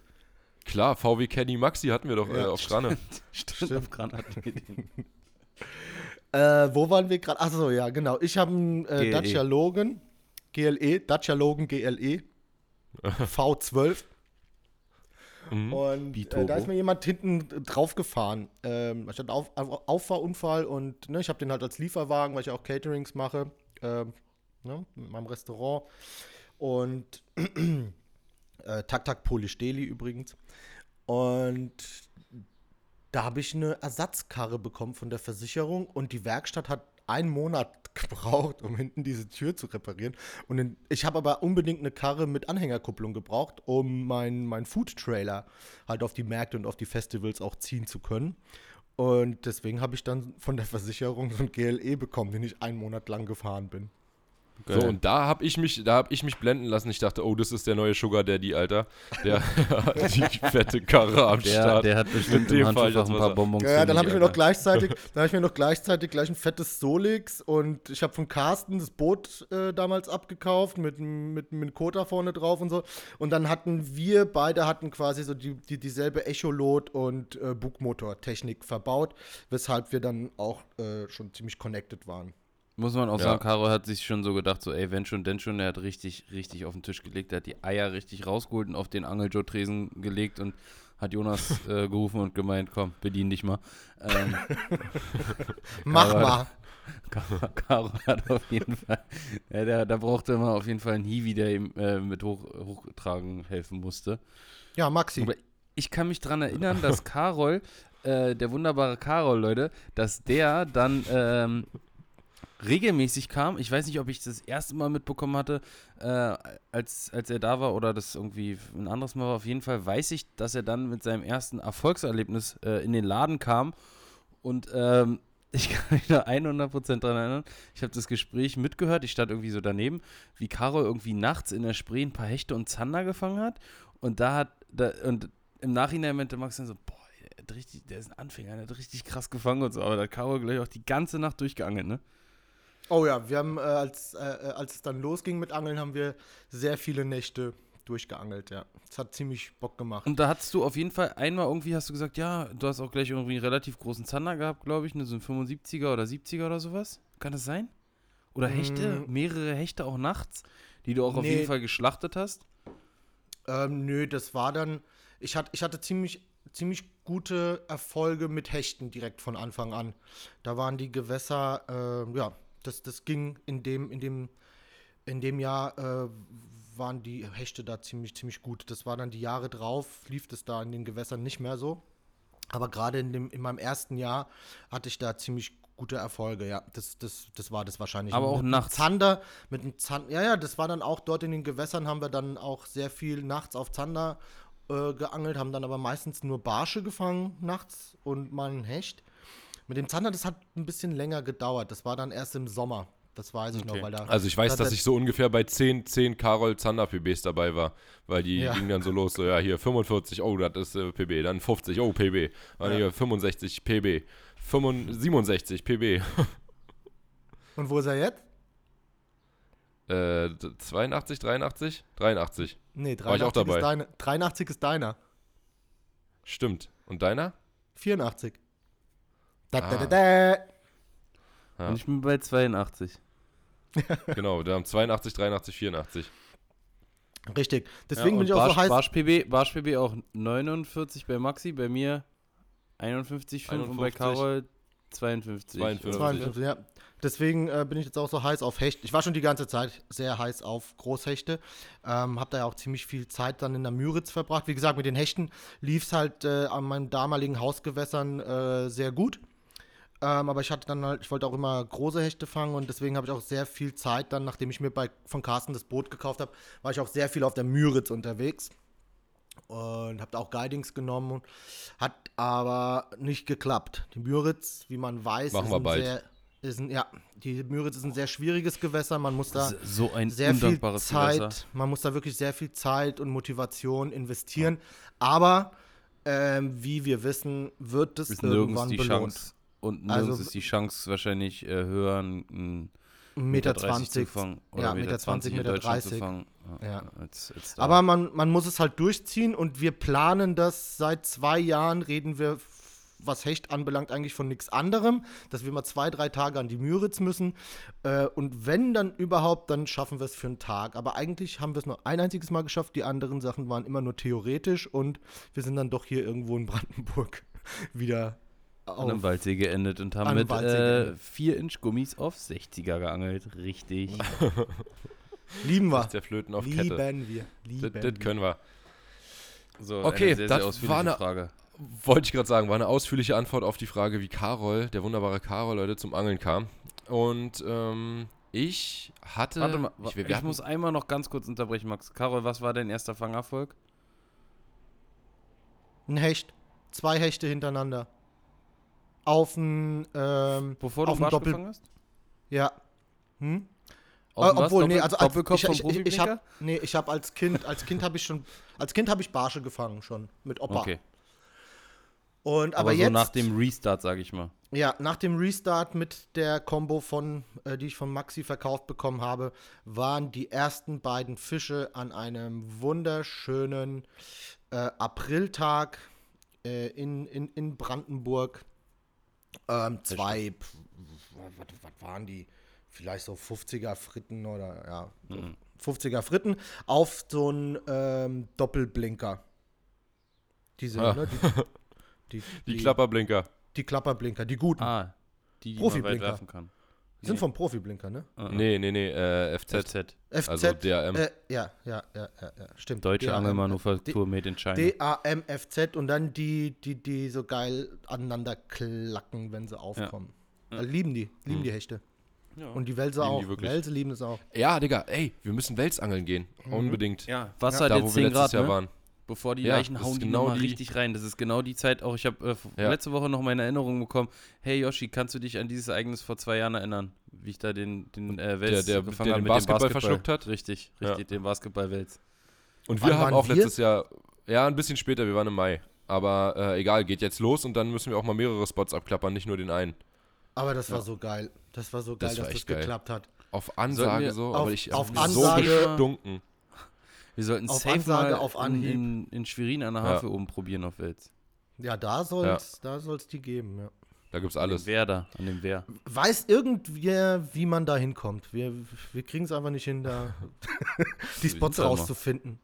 Klar, VW Caddy Maxi hatten wir doch äh, Ja, auf Strane. Stimmt, auf Gran hatten wir den. Äh, wo waren wir gerade? Achso, ja, genau. Ich habe einen äh, GLE. Dacia Logan, GLE, Dacia Logan GLE, V12. Mhm. Und äh, da ist mir jemand hinten drauf gefahren. Ähm, ich hatte Auf, Auf, Auffahrunfall und ne, ich habe den halt als Lieferwagen, weil ich auch Caterings mache, ähm, ne, mit meinem Restaurant. Und äh, Tak Tak Polish Deli übrigens. Und da habe ich eine Ersatzkarre bekommen von der Versicherung und die Werkstatt hat einen Monat gebraucht, um hinten diese Tür zu reparieren. Und in, ich habe aber unbedingt eine Karre mit Anhängerkupplung gebraucht, um meinen mein Food-Trailer halt auf die Märkte und auf die Festivals auch ziehen zu können. Und deswegen habe ich dann von der Versicherung so ein GLE bekommen, den ich einen Monat lang gefahren bin. So, und da habe ich mich, da habe ich mich blenden lassen. Ich dachte, oh, das ist der neue Sugar Daddy, Alter. Der hat die fette Karre am Der, Start. der hat bestimmt dem im jetzt ein paar. Bonbons. Ja, dann habe ich mir noch gleichzeitig, dann habe ich mir noch gleichzeitig gleich ein fettes Solix und ich habe von Carsten das Boot äh, damals abgekauft mit, mit, mit Kota vorne drauf und so. Und dann hatten wir beide hatten quasi so die, die, dieselbe Echolot und äh, Bugmotor-Technik verbaut, weshalb wir dann auch äh, schon ziemlich connected waren. Muss man auch Ja. sagen, Caro hat sich schon so gedacht, so, ey, wenn schon, denn schon, er hat richtig, richtig auf den Tisch gelegt, er hat die Eier richtig rausgeholt und auf den Angeljoe-Tresen gelegt und hat Jonas äh, gerufen und gemeint, komm, bedien dich mal. Ähm, Mach Aber- mal. Caro, Caro hat auf jeden Fall, ja, der, da brauchte man auf jeden Fall einen Hiwi, der ihm äh, mit hoch, hochtragen helfen musste. Ja, Maxi. Aber ich kann mich dran erinnern, dass Karol, äh, der wunderbare Karol, Leute, dass der dann ähm, regelmäßig kam. Ich weiß nicht, ob ich das erste Mal mitbekommen hatte, äh, als, als er da war oder das irgendwie ein anderes Mal war. Auf jeden Fall weiß ich, dass er dann mit seinem ersten Erfolgserlebnis äh, in den Laden kam und ähm, ich kann mich da 100% dran erinnern. Ich habe das Gespräch mitgehört. Ich stand irgendwie so daneben, wie Karol irgendwie nachts in der Spree ein paar Hechte und Zander gefangen hat. Und da hat, da, und im Nachhinein meinte Max dann so, boah, der, richtig, der ist ein Anfänger, der hat richtig krass gefangen und so. Aber da hat Karol gleich auch die ganze Nacht durchgeangelt, ne? Oh ja, wir haben, äh, als, äh, äh, als es dann losging mit Angeln, haben wir sehr viele Nächte durchgeangelt, ja. Es hat ziemlich Bock gemacht. Und da hattest du auf jeden Fall einmal irgendwie, hast du gesagt, ja, du hast auch gleich irgendwie einen relativ großen Zander gehabt, glaube ich, ne, so ein 75er oder 70er oder sowas. Kann das sein? Oder Hechte, Mm. mehrere Hechte auch nachts, die du auch auf Nee. jeden Fall geschlachtet hast? Ähm, nö, das war dann. Ich, hat, ich hatte ziemlich, ziemlich gute Erfolge mit Hechten direkt von Anfang an. Da waren die Gewässer, äh, ja, das, das ging in dem, in dem, in dem Jahr äh, waren die Hechte da ziemlich, ziemlich gut. Das war dann die Jahre drauf, lief das da in den Gewässern nicht mehr so. Aber gerade in, dem, in meinem ersten Jahr hatte ich da ziemlich gute Erfolge, ja. Das, das, das war das wahrscheinlich. Aber auch mit nachts. Einem Zander, mit einem Zander, ja, ja, das war dann auch dort in den Gewässern, haben wir dann auch sehr viel nachts auf Zander äh, geangelt, haben dann aber meistens nur Barsche gefangen nachts und mal einen Hecht. Mit dem Zander, das hat ein bisschen länger gedauert. Das war dann erst im Sommer. Das weiß ich Okay. noch, weil da. Also ich weiß, da, dass da- ich so ungefähr bei 10, 10 Karol Zander PBs dabei war, weil die Ja. gingen dann so los, so ja hier 45, oh das ist äh, PB, dann 50, oh PB, dann Ja. hier 65 PB, 65, 67 PB, Und wo ist er jetzt? äh, 82, 83, 83, Nee, War ich auch 83 dabei. ist deine. 83 ist deiner. stimmt. Und deiner? 84. Da, da, Ah. da, da. Ja. Und ich bin bei 82. Genau, wir haben 82, 83, 84. Richtig. Deswegen ja, bin ich und auch Barsch, so heiß. Barsch PB, Barsch PB auch 49 bei Maxi, bei mir 51,5 und bei 51. Carol 52. 52. 52, ja. Deswegen äh, bin ich jetzt auch so heiß auf Hecht. Ich war schon die ganze Zeit sehr heiß auf Großhechte. Ähm, hab da ja auch ziemlich viel Zeit dann in der Müritz verbracht. Wie gesagt, mit den Hechten lief es halt äh, an meinen damaligen Hausgewässern äh, sehr gut. Ähm, aber ich hatte dann halt, ich wollte auch immer große Hechte fangen und deswegen habe ich auch sehr viel Zeit dann, nachdem ich mir bei, von Carsten das Boot gekauft habe, war ich auch sehr viel auf der Müritz unterwegs und habe da auch Guidings genommen und hat aber nicht geklappt. Die Müritz, wie man weiß, Machen ist ein bald. sehr ist ein, ja, die Müritz ist ein sehr schwieriges Gewässer, man muss da So ein sehr viel Zeit, Gewässer. man muss da wirklich sehr viel Zeit und Motivation investieren, aber ähm, wie wir wissen, wird es Ist irgendwann belohnt. Chance. Und nirgends Also- ist die Chance wahrscheinlich äh, höher, einen Meter 30 zu 20. fangen. ja, Meter 20, in Meter Deutschland zu 30. fangen. Ja. Als, als. Aber man, man muss es halt durchziehen und wir planen das seit zwei Jahren, reden wir, was Hecht anbelangt, eigentlich von nichts anderem, dass wir mal zwei, drei Tage an die Müritz müssen. Äh, und wenn dann überhaupt, dann schaffen wir es für einen Tag. Aber eigentlich haben wir es nur ein einziges Mal geschafft. Die anderen Sachen waren immer nur theoretisch und wir sind dann doch hier irgendwo in Brandenburg wieder an einem. Waldsee geendet und haben mit Waldsee äh, geendet. 4 Inch Gummis auf 60er geangelt. Richtig. Lieben wir. Der Flöten auf Kette. Lieben wir. Das, Lieben das wir. können wir. So, Okay, eine sehr, das sehr ausführliche war eine- Frage. Wollte ich gerade sagen, war eine ausführliche Antwort auf die Frage, wie Karol, der wunderbare Karol, Leute, zum Angeln kam. Und ähm, ich hatte. Warte mal, ich, ich, wir muss einmal noch ganz kurz unterbrechen, Max. Carol, was war dein erster Fangerfolg? Ein Hecht. Zwei Hechte hintereinander. Auf ein, ähm, Bevor du Auf Barsch Doppel- gefangen hast? ja. Hm? Äh, obwohl, nee, also als, ich, ich, ich, ich Profiblinker? hab, nee, ich habe als Kind, als Kind habe ich schon, als Kind habe ich Barsche gefangen schon mit Opa. Okay, Und aber, aber, jetzt, so nach dem Restart, sage ich mal. ja, nach dem Restart mit der Combo von, äh, die ich von Maxi verkauft bekommen habe, waren die ersten beiden Fische an einem wunderschönen äh, Apriltag äh, in, in, in Brandenburg. Ähm, zwei, pf, was, was waren die? Vielleicht so 50er Fritten oder ja, so Mhm. 50er Fritten auf so einen ähm, Doppelblinker. Diese, Ah. ne, die, die, die Klapperblinker. die Klapperblinker, die guten. Ah, die, die man weit Profiblinker. werfen kann. Die sind vom Profiblinker, ne? Ah, ah. Nee, nee, nee, äh, FZ. FZ. FZ. Also DRM. Äh, ja, ja, ja, ja, ja, stimmt. Deutsche DAM, Angelmanufaktur made in China. DAMFZ und dann die, die, die so geil aneinander klacken, wenn sie aufkommen. Äh, lieben die, lieben Hm. die Hechte. Ja. Und die Wälse auch. die. Wälse lieben es auch. Ja, Digga, ey, wir müssen Welsangeln gehen. Unbedingt. ja, Wasser Da, hat wo wir 10 letztes Grad, Jahr ne? waren. Bevor die Ja, Leichen hauen die genau nochmal die- richtig rein. Das ist genau die Zeit auch. Ich habe äh, Ja. letzte Woche noch meine Erinnerung bekommen. Hey Yoshi, kannst du dich an dieses Ereignis vor zwei Jahren erinnern? Wie ich da den, den äh, Wels der- gefangen der habe den mit Basketball dem Basketball verschluckt hat? Richtig, Ja. richtig, den Basketball-Wels. Und Wann wir haben waren auch wir? letztes Jahr, ja, ein bisschen später, wir waren im Mai. Aber äh, egal, geht jetzt los und dann müssen wir auch mal mehrere Spots abklappern, nicht nur den einen. Aber das war so geil. Das war so geil, Das war dass das geil. geklappt hat. Auf Ansage so, auf- aber ich auf Ansage- so gestunken. Wir sollten Auf safe Ansage, mal auf in, Anhieb. in, in Schwerin an der Ja. Havel oben probieren auf Wels. Ja, da soll's, da soll's die geben, ja. Da gibt's An dem alles. Wehr da, an dem Wehr. Weiß irgendwer, wie man da hinkommt? Wir, wir kriegen es einfach nicht hin, da die Spots rauszufinden.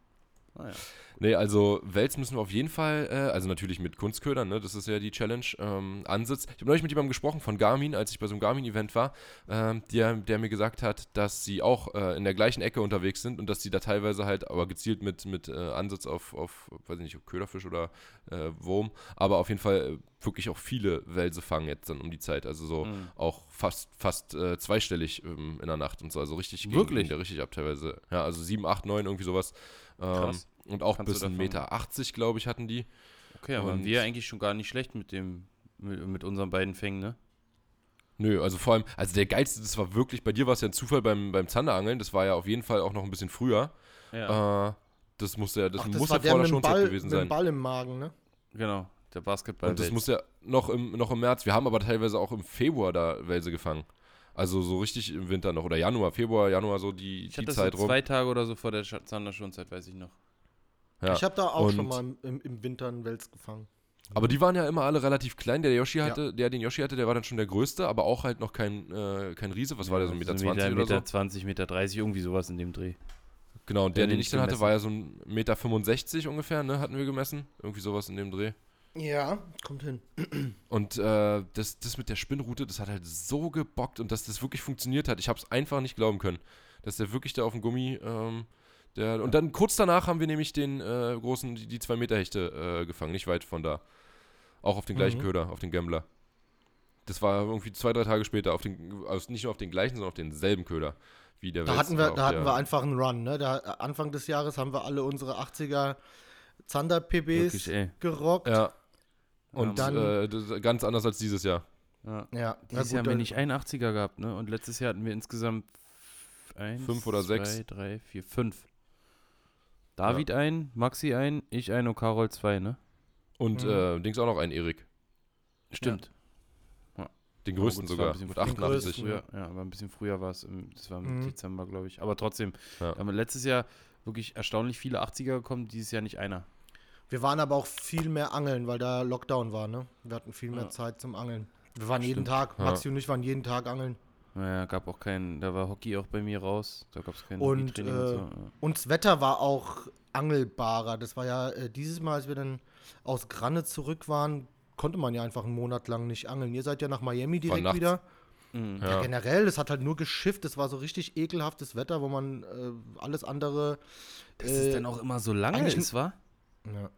Ah, ja. Nee, also Wels müssen wir auf jeden Fall, äh, also natürlich mit Kunstködern, ne, das ist ja die Challenge, ähm, Ansitz. Ich habe neulich mit jemandem gesprochen von Garmin, als ich bei so einem Garmin-Event war, ähm, der, der mir gesagt hat, dass sie auch äh, in der gleichen Ecke unterwegs sind und dass sie da teilweise halt, aber gezielt mit, mit äh, Ansatz auf, auf, weiß ich nicht, Köderfisch oder äh, Wurm, aber auf jeden Fall äh, wirklich auch viele Welse fangen jetzt dann um die Zeit, also so Mhm. auch fast, fast äh, zweistellig ähm, in der Nacht und so, also richtig Wirklich? gegen der richtig ab teilweise. Ja, also 7, 8, 9, irgendwie sowas. Ähm, Krass. und auch Kannst bis davon- 1,80 Meter, 80, glaube ich, hatten die. Okay, aber Und- wir eigentlich schon gar nicht schlecht mit dem, mit, mit unseren beiden Fängen, ne? Nö, also vor allem, also der geilste, das war wirklich, bei dir war es ja ein Zufall beim, beim Zanderangeln, das war ja auf jeden Fall auch noch ein bisschen früher. Ja. Äh, das muss ja, das Ach, muss war ja vor der Schonzeit Ball, gewesen mit dem sein. Ball im Magen, ne? genau, der Basketball. Und das muss ja noch im, noch im März, wir haben aber teilweise auch im Februar da Welse gefangen. Also so richtig im Winter noch, oder Januar, Februar, Januar, so die, ich die hatte das Zeit so rum. zwei Tage oder so vor der Sch- Zanderschonzeit, weiß ich noch. Ja. Ich habe da auch schon Und- mal im, im, Winter einen Wels gefangen. Aber die waren ja immer alle relativ klein. Der, der Yoshi Ja. hatte, der den Yoshi hatte, der war dann schon der größte, aber auch halt noch kein, äh, kein Riese. Was war der, so 1,20 Meter, 20 Meter, oder so? Meter 20, Meter 30, irgendwie sowas in dem Dreh. Genau, und der, den den ich dann hatte, gemessen. war ja so ein Meter 65 ungefähr, ne, hatten wir gemessen. Irgendwie sowas in dem Dreh. Ja, kommt hin. Und äh, das, das mit der Spinnrute, das hat halt so gebockt und dass das wirklich funktioniert hat. Ich habe es einfach nicht glauben können, dass der wirklich da auf dem Gummi, ähm, der, und dann kurz danach haben wir nämlich den äh, großen, die, die 2 Meter Hechte äh, gefangen, nicht weit von da. Auch auf den gleichen Mhm. Köder, auf den Gambler. Das war irgendwie zwei, drei Tage später, auf den, also nicht nur auf den gleichen, sondern auf denselben Köder. Wie der Da hatten wir, da hatten wir einfach einen Run, ne? Da, Anfang des Jahres haben wir alle unsere 80er Zander PBs Wirklich, ey. gerockt. Ja. Und dann- äh, ganz anders als dieses Jahr. Ja. Ja, Dieses Jahr haben wir nicht einen 80er gehabt, ne? Und letztes Jahr hatten wir insgesamt eins, Fünf oder zwei, sechs. drei, vier, fünf. David ein, Maxi ein, ich ein und Carol zwei, ne? Und Mhm. äh, Dings auch noch ein Erik. Stimmt. Den Aber größten gut, sogar. bisschen Mit früher. Den 88. größten. Früher, ja, aber ein bisschen früher war es, das war im Mhm. Dezember, glaube ich. Aber trotzdem, Ja. da haben wir letztes Jahr wirklich erstaunlich viele 80er gekommen, dieses Jahr nicht einer. Wir waren aber auch viel mehr angeln, weil da Lockdown war, ne? Wir hatten viel mehr Ja. Zeit zum Angeln. Wir waren jeden Stimmt. Tag, Ja. Maxi und ich waren jeden Tag angeln. Naja, gab auch keinen, da war Hockey auch bei mir raus, da gab es kein Und, äh, und so. Ja. Und das Wetter war auch angelbarer. Das war ja äh, dieses Mal, als wir dann aus Granne zurück waren, konnte man ja einfach einen Monat lang nicht angeln. Ihr seid ja nach Miami direkt wieder. Mhm. Ja. Ja. generell, es hat halt nur geschifft. Es war so richtig ekelhaftes Wetter, wo man äh, alles andere. Dass äh, es dann auch immer so lange ist, wa? Ja.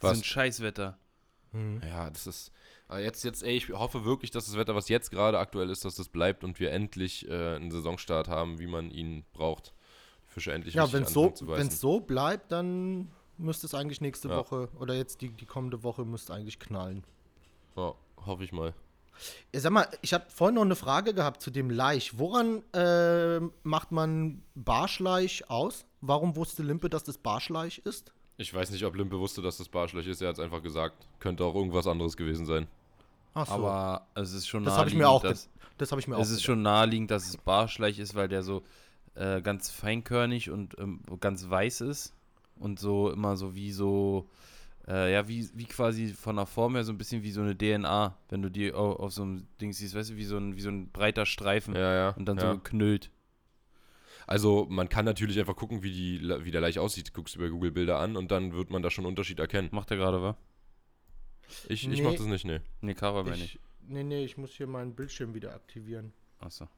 Das Was? ist ein Scheißwetter. Hm. Ja, das ist. aber Jetzt, jetzt, ey, ich hoffe wirklich, dass das Wetter, was jetzt gerade aktuell ist, dass das bleibt und wir endlich äh, einen Saisonstart haben, wie man ihn braucht. Die Fische endlich Ja, wenn es so, wenn's so bleibt, dann müsste es eigentlich nächste Ja. Woche oder jetzt die, die kommende Woche müsste eigentlich knallen. Ja, hoffe ich mal. Ja, Sag mal, ich habe vorhin noch eine Frage gehabt zu dem Laich. Woran äh, macht man Barschleich aus? Warum wusste Limpe, dass das Barschleich ist? Ich weiß nicht, ob Limpe wusste, dass das Barschlech ist. Er hat es einfach gesagt. Könnte auch irgendwas anderes gewesen sein. Ach so, Aber es ist schon das habe ich mir naheliegend, auch, dass, das habe ich mir auch. es ist schon naheliegend, dass es Barschleich ist, weil der so äh, ganz feinkörnig und ähm, ganz weiß ist und so immer so wie so äh, ja wie, wie quasi von der Form her so ein bisschen wie so eine DNA, wenn du die auf, auf so einem Ding siehst, weißt du, wie so ein wie so ein breiter Streifen Ja, ja. und dann ja. so geknüllt. Also man kann natürlich einfach gucken, wie, die, wie der Laich aussieht. Guckst über Google Bilder an und dann wird man da schon einen Unterschied erkennen. Macht er gerade, wa? Ich, ich Nee. mach das nicht, nee. Nee, meine ich. ich, nee, nee, ich muss hier meinen Bildschirm wieder aktivieren. Achso.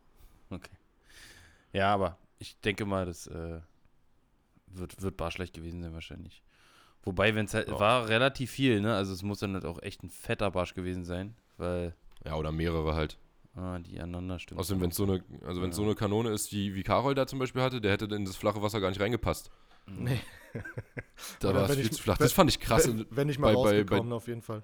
Okay. Ja, aber ich denke mal, das äh, wird, wird barschlecht gewesen sein wahrscheinlich. Wobei, wenn es halt, Ja. war relativ viel, ne? Also es muss dann halt auch echt ein fetter Barsch gewesen sein, weil Ja, oder mehrere halt. Ah, die aneinander stimmen. Außerdem, wenn es so eine, also wenn Ja. so eine Kanone ist, wie, wie Karol da zum Beispiel hatte, der hätte in das flache Wasser gar nicht reingepasst. Nee. Da war es viel ich- zu flach. Das fand ich krass. wenn, wenn ich mal bei- bei- rausgekommen, auf jeden Fall.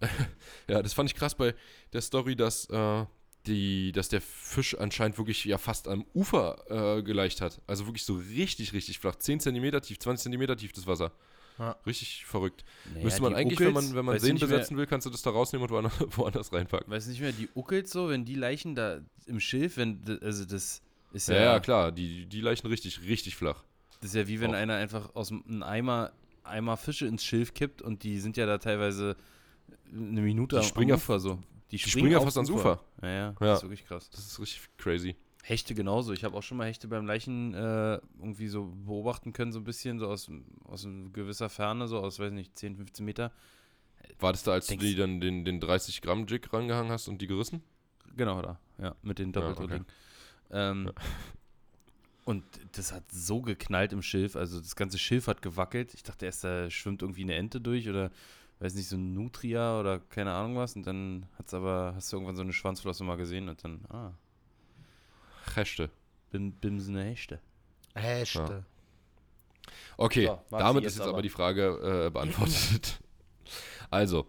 Ja, das fand ich krass bei der Story, dass, äh, die, dass der Fisch anscheinend wirklich ja fast am Ufer äh, geleicht hat. Also wirklich so richtig, richtig flach. 10 cm tief, 20 cm tief das Wasser. Ja. Richtig verrückt. Naja, Müsste man die eigentlich, wenn Uckels, man, wenn man Seen besetzen will, kannst du das da rausnehmen und woanders, woanders reinpacken. Weiß nicht mehr, die Uckels so, wenn die Leichen da im Schilf, wenn, also das ist Ja, ja, ja, klar, die, die leichen richtig, richtig flach. das ist ja wie wenn Auch. einer einfach aus einem Eimer, Eimer Fische ins Schilf kippt und die sind ja da teilweise eine Minute Die am- springen ja am Ufer so. Die springen ja aufs fast ans Ufer. Ja, ja, Ja. das ist wirklich krass. Das ist richtig crazy. Hechte genauso. Ich habe auch schon mal Hechte beim Leichen äh, irgendwie so beobachten können, so ein bisschen, so aus, aus gewisser Ferne, so aus, weiß nicht, 10, 15 Meter. War das da, als Denkst- du die dann den, den 30 Gramm Jig rangehangen hast und die gerissen? Genau da, ja, mit den Ja, Doppeldrillingen. ähm, Und das hat so geknallt im Schilf, also das ganze Schilf hat gewackelt. Ich dachte erst, da schwimmt irgendwie eine Ente durch oder, weiß nicht, so ein Nutria oder keine Ahnung was. Und dann hat's aber, hast du irgendwann so eine Schwanzflosse mal gesehen und dann, ah, Hechte. bim, bimsene Hechte. Hechte. Okay, So, damit jetzt ist jetzt aber aber. die Frage äh, beantwortet. also,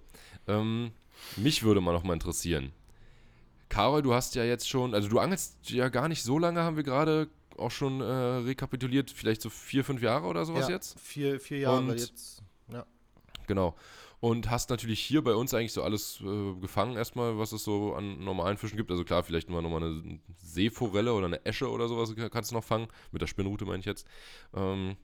ähm, mich würde mal noch mal interessieren. Karol, du hast ja jetzt schon, also du angelst ja gar nicht so lange, haben wir gerade auch schon äh, rekapituliert, vielleicht so vier, fünf Jahre oder sowas ja, jetzt? Vier, vier Jahre Und- jetzt. Ja. Genau. Und hast natürlich hier bei uns eigentlich so alles äh, gefangen, erstmal, was es so an normalen Fischen gibt. Also klar, vielleicht mal eine Seeforelle oder eine Esche oder sowas kannst du noch fangen. Mit der Spinnrute meine ich jetzt. Ähm,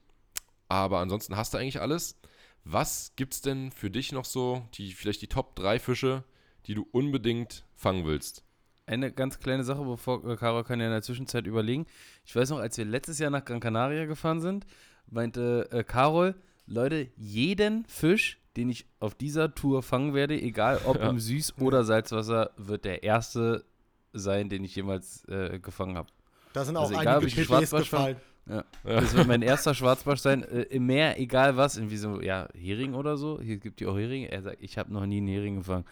aber ansonsten hast du eigentlich alles. Was gibt's denn für dich noch so, die, vielleicht die Top 3 Fische, die du unbedingt fangen willst? Eine ganz kleine Sache, bevor äh, Caro kann ja in der Zwischenzeit überlegen. Ich weiß noch, als wir letztes Jahr nach Gran Canaria gefahren sind, meinte äh, Carol, Leute, jeden Fisch, den ich auf dieser Tour fangen werde, egal ob Ja. im Süß- oder Salzwasser, wird der erste sein, den ich jemals äh, gefangen habe. Da sind auch Also egal, einige ich PDs Schwarzbarsch fang- gefallen. Das wird mein erster Schwarzbarsch sein, äh, im Meer, egal was, irgendwie so, ja, Hering oder so. Hier gibt die auch Heringe. Er sagt, ich habe noch nie einen Hering gefangen.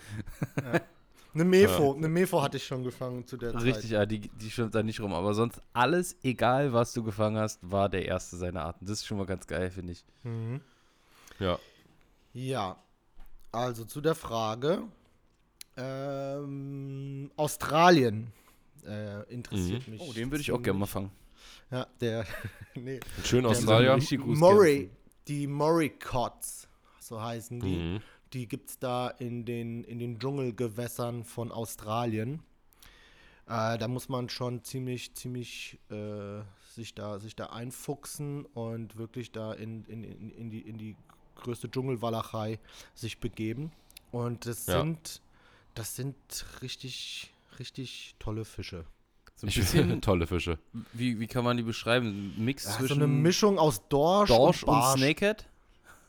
Eine Mefo, eine Mefo hatte ich schon gefangen zu der Zeit. Richtig, ja, die, die schwimmt da nicht rum. Aber sonst alles, egal was du gefangen hast, war der erste seiner Art. Und Das ist schon mal ganz geil, finde ich. Mhm. Ja. Ja, also zu der Frage. Ähm, Australien äh, interessiert mich. Oh, den würde ich auch gerne mal fangen. Ja, der. nee. Schön Australier. gut Murray, die Murray Cots, so heißen die. Mhm. Die gibt es da in den, in den Dschungelgewässern von Australien. Äh, da muss man schon ziemlich, ziemlich äh, sich, da, sich da einfuchsen und wirklich da in, in, in, in, die, in die größte Dschungelwalachei sich begeben. Und das Ja. sind, das sind richtig, richtig tolle Fische. So ein bisschen, tolle Fische. wie, wie kann man die beschreiben? Ein Mix Ja, so zwischen eine Mischung aus Dorsch, Dorsch und, und. Snakehead?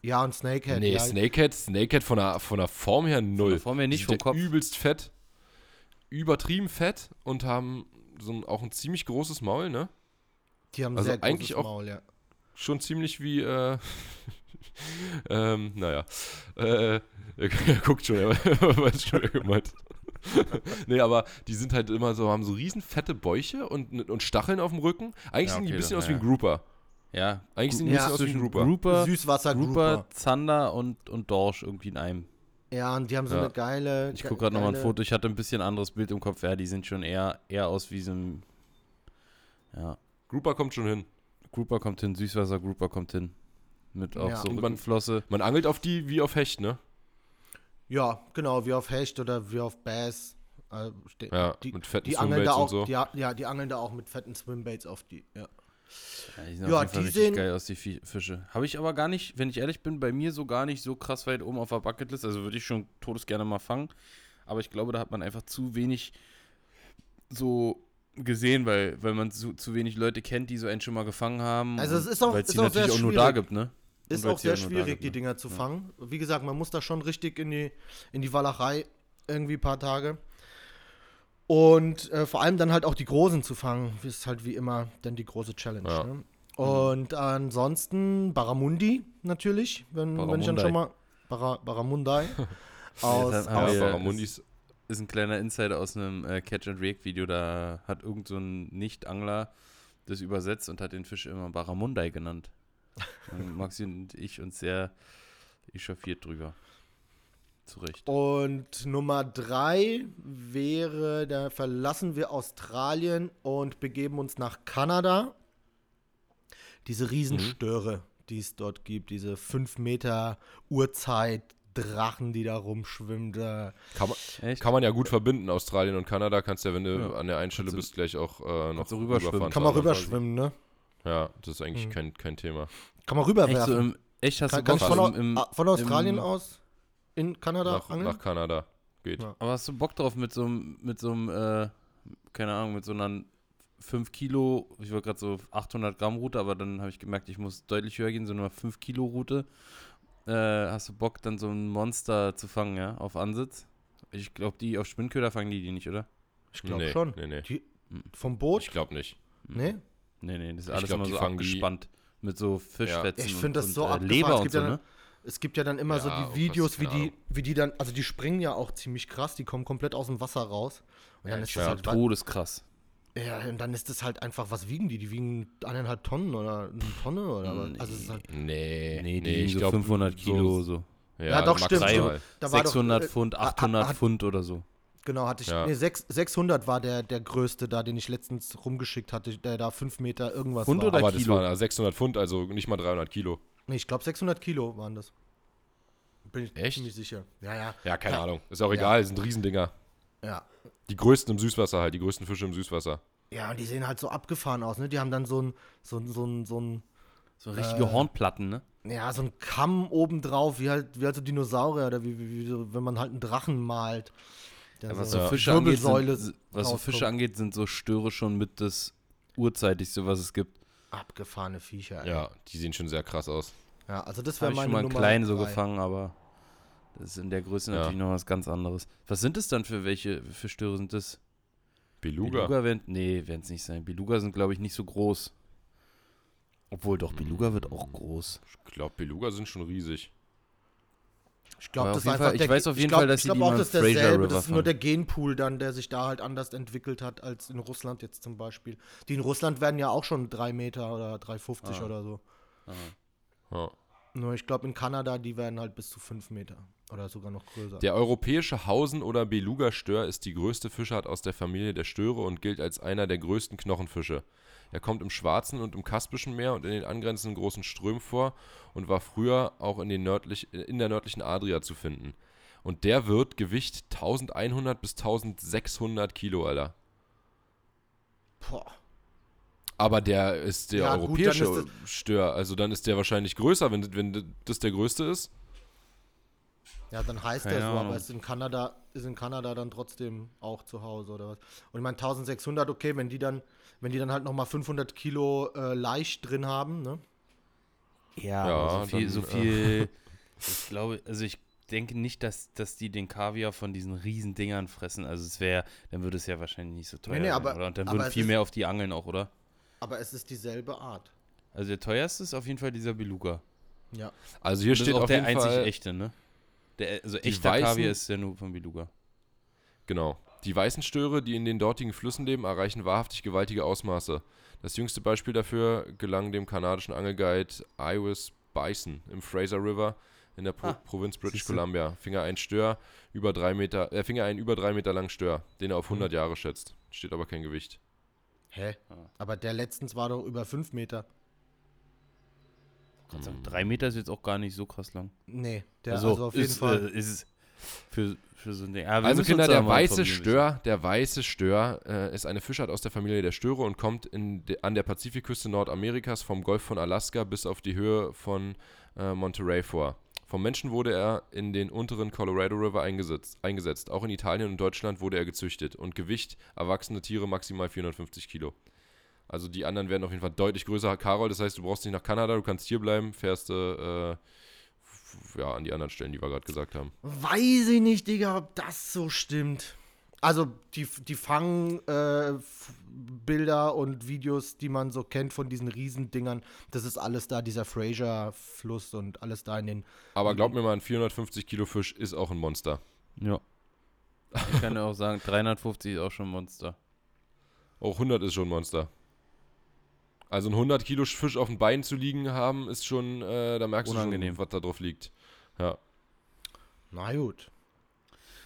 Ja, und Snakehead. Nee, ja. Snakehead, Snakehead von der, von der Form her null. der Form her nicht, Die vom sind Kopf. Übelst fett. Übertrieben fett und haben so ein, auch ein ziemlich großes Maul, ne? Die haben Also sehr großes eigentlich auch- Maul, ja. Schon ziemlich wie, äh, ähm, naja. Äh, er guckt schon, er weiß schon, wer gemeint. nee, aber die sind halt immer so, haben so riesen fette Bäuche und, und Stacheln auf dem Rücken. Eigentlich Ja, sind die ein okay, bisschen dann, aus wie ein ja. Grouper. Ja, Eigentlich die Ja. zwischen Grouper. Grouper, Süßwasser-Grouper. Grouper, Zander und, und Dorsch irgendwie in einem. Ja, und die haben so Ja. eine geile. Ich gucke gerade nochmal ein Foto. Ich hatte ein bisschen anderes Bild im Kopf. Ja, die sind schon eher, eher aus wie so ein. Ja, Grouper kommt schon hin. Grouper kommt hin, Süßwasser Grouper kommt hin. Mit auch Ja. so Und man- Rückenflosse. Man angelt auf die wie auf Hecht, ne? Ja, genau, wie auf Hecht oder wie auf Bass. Ste- Ja, die, mit fetten die angeln da Swimbaits und auch, so. die, ja, die angeln da auch mit fetten Swimbaits auf die. Ja. Ja, die sehen Ja, die sehen- geil aus, die Fi- Fische. Habe ich aber gar nicht, wenn ich ehrlich bin, bei mir so gar nicht so krass weit oben auf der Bucketlist. Also würde ich schon todesgerne mal fangen. Aber ich glaube, da hat man einfach zu wenig so gesehen, weil, weil man zu, zu wenig Leute kennt, die so einen schon mal gefangen haben. Also es ist auch- weil es ist die auch natürlich sehr auch nur da schwierig. gibt, ne? Ist auch sehr schwierig, gibt, die ne? Dinger zu Ja. fangen. Wie gesagt, man muss da schon richtig in die, in die Walachei irgendwie ein paar Tage. Und äh, vor allem dann halt auch die Großen zu fangen, ist halt wie immer dann die große Challenge. Ja. Ne? Und ansonsten Barramundi natürlich, wenn, wenn ich dann schon mal. Barra, Barramundai. aus, aus, ja- Barramundis. Ist ein kleiner Insider aus einem äh, Catch-and-React-Video. Da hat irgend so ein Nicht-Angler das übersetzt und hat den Fisch immer Barramundai genannt. Maxi und ich uns sehr echauffiert drüber. Zu Recht. Und Nummer drei wäre, da verlassen wir Australien und begeben uns nach Kanada. Diese Riesenstöre, die es dort gibt, diese 5 Meter Uhrzeit. Drachen, die da rumschwimmen. Da. Kann man, Echt? kann man ja gut verbinden, Australien und Kanada. Kannst ja, wenn du Ja. an der einen Stelle bist, gleich auch äh, noch rüberschwimmen. rüberfahren. Kann man rüberschwimmen, ne? Ja, das ist eigentlich Mhm. kein, kein Thema. Kann man Echt, rüberwerfen. so im, echt hast kann, du kann ich von, im, ah, von Australien im, aus in Kanada Nach, angeln? nach Kanada geht. Ja. Aber hast du Bock drauf mit so einem, mit so einem, äh, keine Ahnung, mit so einer 5 Kilo, ich war gerade so 800 Gramm Route, aber dann habe ich gemerkt, ich muss deutlich höher gehen, so nur 5 Kilo Route. Äh, hast du Bock, dann so ein Monster zu fangen, ja, auf Ansitz? Ich glaube, die auf Spinnköder fangen die die nicht, oder? Ich glaube Nee, schon. nee, nee. Die, vom Boot? Ich glaube nicht. nee? Nee, nee, das ist alles glaub, immer so die- abgespannt. Mit so Fischfetzen Ich finde das und, so und, äh, abgefahren. Leber Es und gibt so, ja ne? Es gibt ja dann immer Ja, so die Videos, wie die, wie die dann, also die springen ja auch ziemlich krass, die kommen komplett aus dem Wasser raus. Und dann Ja, ist ja, das halt, todeskrass. ja, und dann ist das halt einfach, was wiegen die? Die wiegen eineinhalb Tonnen oder eine Tonne oder was? Also es ist halt, Nee, Nee, die nee, wiegen ich so glaub, 500 Kilo so. Ja, Ja, doch, stimmt. Da war doch, 600 äh, Pfund, hat- 800 hat- Pfund oder so. genau, hatte ich, Ja. nee, sechs- 600 war der, der größte da, den ich letztens rumgeschickt hatte, der da 5 Meter irgendwas Pfund war. oder Aber Kilo? das waren 600 Pfund, also nicht mal 300 Kilo. Nee, ich glaube 600 Kilo waren das. Bin ich Echt? ziemlich sicher. Ja, ja. Ja, keine Ja. Ahnung. Ist auch Ja. egal, sind Riesendinger. Ja. Die größten im Süßwasser halt, die größten Fische im Süßwasser. Ja, und die sehen halt so abgefahren aus, ne? Die haben dann so ein, so ein, so ein, so ein, So richtige Hornplatten, ne? ja, so ein Kamm obendrauf, wie halt, wie halt so Dinosaurier oder wie, wie, wie so, wenn man halt einen Drachen malt. Ja, was so so Ja. Fische angeht, sind, was so. Fische angeht, sind so Störe schon mit das urzeitigste, was es gibt. Abgefahrene Viecher. ey. Ja, die sehen schon sehr krass aus. ja also das Habe wäre ich meine schon mal einen Nummer kleinen so gefangen, aber das ist in der Größe Ja. natürlich noch was ganz anderes. Was sind es dann für welche für Störe sind das? Beluga. Beluga werden, nee, werden es nicht sein. Beluga sind, glaube ich, nicht so groß. Obwohl doch, Beluga wird auch groß. Ich glaube, Beluga sind schon riesig. Ich glaube, das einfach Fall- ich weiß auf jeden glaub, Fall, dass ich auch, mal das ist im Fraser derselbe, River das ist nur der Genpool dann, der sich da halt anders entwickelt hat als in Russland jetzt zum Beispiel. Die in Russland werden ja auch schon drei Meter oder 3,50 Ah. oder so. Ja. Nur ich glaube in Kanada, die werden halt bis zu 5 Meter oder sogar noch größer. Der europäische Hausen- oder Beluga-Stör ist die größte Fischart aus der Familie der Störe und gilt als einer der größten Knochenfische. Er kommt im Schwarzen und im Kaspischen Meer und in den angrenzenden großen Strömen vor und war früher auch in, den nördlich, in der nördlichen Adria zu finden. Und der wird Gewicht 1100 bis 1600 Kilo, Alter. Boah. Aber der ist der Ja, gut, europäische dann ist Stör, also dann ist der wahrscheinlich größer, wenn, wenn das der größte ist. Ja, dann heißt Keine der so, aber Ahnung. ist in Kanada ist in Kanada dann trotzdem auch zu Hause oder was? Und ich meine 1600, okay, wenn die dann wenn die dann halt noch mal 500 Kilo äh, leicht drin haben, ne? Ja, Ja, aber so viel, dann, so äh, viel ich glaube, also ich denke nicht, dass, dass die den Kaviar von diesen riesen Dingern fressen. Also es wäre, dann würde es ja wahrscheinlich nicht so teuer nee, sein, aber- oder? Und dann würden viel ist- mehr auf die Angeln auch, oder? Aber es ist dieselbe Art. Also der teuerste ist auf jeden Fall dieser Beluga. Ja. Also hier steht ist auch auf der jeden einzig Fall, echte, ne? Der, also echter weißen- Kaviar ist ja nur von Beluga. Genau. Die weißen Störe, die in den dortigen Flüssen leben, erreichen wahrhaftig gewaltige Ausmaße. Das jüngste Beispiel dafür gelang dem kanadischen Angelguide Iris Bison im Fraser River in der Pro Ah, Provinz British. Columbia. Fing er einen Stör über drei Meter, äh, fing er einen über drei Meter langen Stör, den er auf Mhm. 100 Jahre schätzt. Steht aber kein Gewicht. Hä? Ah. Aber der letztens war doch über 5 Meter. Kannst sagen, drei Meter ist jetzt auch gar nicht so krass lang. Nee, der also, auf jeden ist, Fall. Äh, ist für, für so ein Ding. Also Kinder, der weiße. Stör, der weiße Stör äh, ist eine Fischart aus der Familie der Störe und kommt de, an der Pazifikküste Nordamerikas vom Golf von Alaska bis auf die Höhe von äh, Monterey vor. Vom Menschen wurde er in den unteren Colorado River eingesetzt, eingesetzt. Auch in Italien und Deutschland wurde er gezüchtet. Und Gewicht, erwachsene Tiere maximal 450 Kilo. Also die anderen werden auf jeden Fall deutlich größer. Karol, das heißt, du brauchst nicht nach Kanada, du kannst hier bleiben, fährst äh, ja, an die anderen Stellen, die wir gerade gesagt haben. Weiß ich nicht, Digga, ob das so stimmt. Also die, die Fangbilder äh, und Videos, die man so kennt von diesen Riesendingern, das ist alles da, dieser Fraser-Fluss und alles da in den. Aber glaub mir mal, ein 450 Kilo Fisch ist auch ein Monster. Ja. Ich kann ja auch sagen, 350 ist auch schon ein Monster. Auch 100 ist schon ein Monster. Also ein 100 Kilo Fisch auf dem Bein zu liegen haben, ist schon, äh, da merkst Unangenehm. du schon, was da drauf liegt. Ja. Na gut.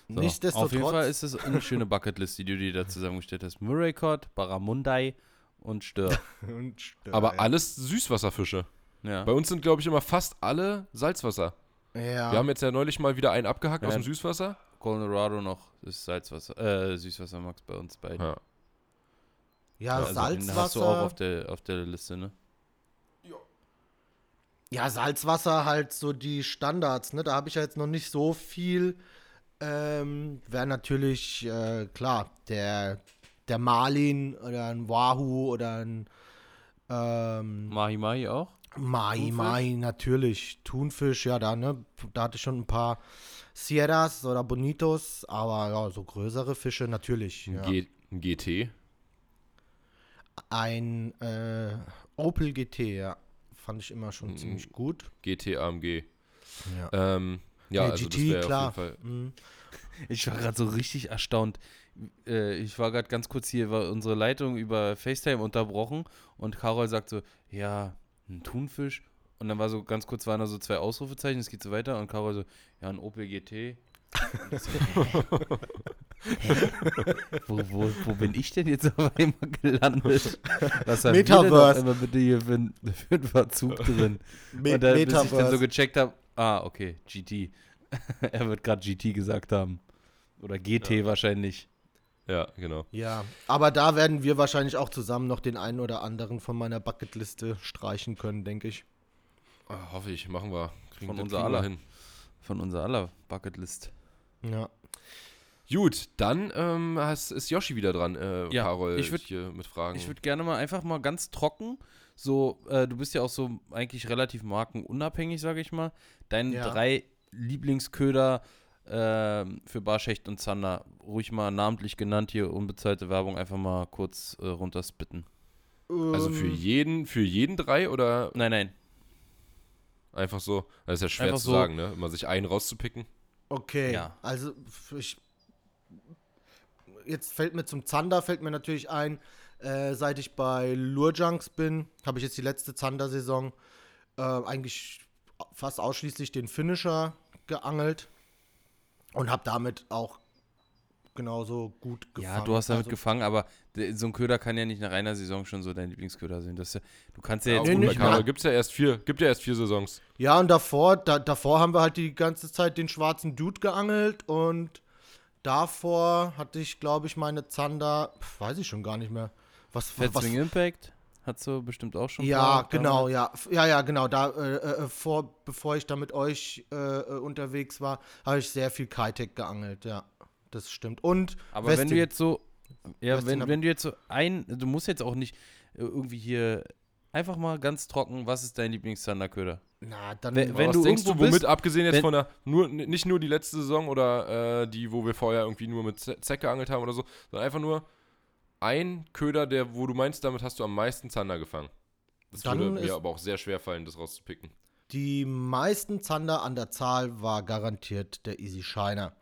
So, Nichtsdestotrotz. Auf jeden Fall ist es eine schöne Bucketlist, die du dir da zusammengestellt hast. Murray Cod, Barramundai und Stör. Und Stör, Aber ja. alles Süßwasserfische. Ja. Bei uns sind, glaube ich, immer fast alle Salzwasser. Ja. Wir haben jetzt ja neulich mal wieder einen abgehackt Ja. aus dem Süßwasser. Colorado noch ist Salzwasser, äh, Süßwasser Max bei uns beiden. Ja. Ja, Also den Salzwasser. hast du auch auf der, auf der Liste, ne? Ja, Salzwasser halt so die Standards, ne? Da habe ich ja jetzt noch nicht so viel. Ähm, Wäre natürlich, äh, klar, der der Marlin oder ein Wahoo oder ein ähm, Mahi Mahi auch? Mai, Thunfisch? Mai, natürlich. Thunfisch, ja, da, ne? Da hatte ich schon ein paar Sierras oder Bonitos, aber ja, so größere Fische natürlich. Ja. G ein GT. Ein äh, Opel GT, ja. Fand ich immer schon Mm. ziemlich gut. GT AMG. Ja. Ähm, ja, Nee, also GT, klar. auf jeden Fall. Mhm. Ich war gerade so richtig erstaunt. Äh, ich war gerade ganz kurz hier, war unsere Leitung über FaceTime unterbrochen und Carol sagt so, ja, ein Thunfisch. Und dann war so ganz kurz waren da so zwei Ausrufezeichen, es geht so weiter und Carol so, ja, ein Opel GT. Wo, wo, wo bin ich denn jetzt auf einmal gelandet? Was haben wir denn auf Metaverse. einmal bitte hier für, für einen Verzug drin? Me und dann, bis ich dann so Metaverse. gecheckt habe, ah, okay, GT. er wird gerade GT gesagt haben. Oder GT wahrscheinlich. Ja, genau. Ja, aber da werden wir wahrscheinlich auch zusammen noch den einen oder anderen von meiner Bucketliste streichen können, denke ich. Ah, hoffe ich, machen wir. Kriegen, Von unser aller. hin. Von unserer aller Bucketlist. Ja. Gut, dann ähm, hast, ist Yoshi wieder dran, äh, Ja, Carol, ich würd- hier mit Fragen. Ich würde gerne mal einfach mal ganz trocken, so, äh, du bist ja auch so eigentlich relativ markenunabhängig, sage ich mal. Deine Ja. drei Lieblingsköder ähm, für Barschecht und Zander, ruhig mal namentlich genannt hier, unbezahlte Werbung, einfach mal kurz äh, runterspitten. also für Ähm, jeden, für jeden drei oder Nein, nein. einfach so? Das ist ja schwer Einfach zu so. sagen, ne? Immer sich einen rauszupicken. Okay, Ja. also ich, jetzt fällt mir zum Zander, fällt mir natürlich ein, äh, seit ich bei Lurjunks bin, habe ich jetzt die letzte Zander-Saison äh, eigentlich fast ausschließlich den Finisher geangelt und habe damit auch genauso gut gefangen. Ja, du hast damit Also, gefangen, aber so ein Köder kann ja nicht nach einer Saison schon so dein Lieblingsköder sein. Das ja, du kannst ja Ja, jetzt bei nicht mal. gibt's ja erst vier, gibt ja erst vier Saisons. Ja, und davor, da, davor haben wir halt die ganze Zeit den schwarzen Dude geangelt und davor hatte ich, glaube ich, meine Zander, pf, weiß ich schon gar nicht mehr. Was, was, Impact hast du bestimmt auch schon. Ja, paar genau, ja. Ja, ja, genau. Da, äh, äh, vor, bevor ich da mit euch äh, äh, unterwegs war, habe ich sehr viel Kitec geangelt, ja. Das stimmt. Und Aber wenn du Westing. jetzt so, ja, Westing wenn, wenn du jetzt so ein, du musst jetzt auch nicht äh, irgendwie hier einfach mal ganz trocken, was ist dein Lieblings-Zanderköder? Na, dann Wenn- wenn was du denkst du, womit bist, abgesehen jetzt von der, nur, nicht nur die letzte Saison oder äh, die, wo wir vorher irgendwie nur mit Zeck geangelt haben oder so, sondern einfach nur ein Köder, der, wo du meinst, damit hast du am meisten Zander gefangen. Das Dann würde mir aber auch sehr schwer fallen, das rauszupicken. Die meisten Zander an der Zahl war garantiert der Easy Shiner.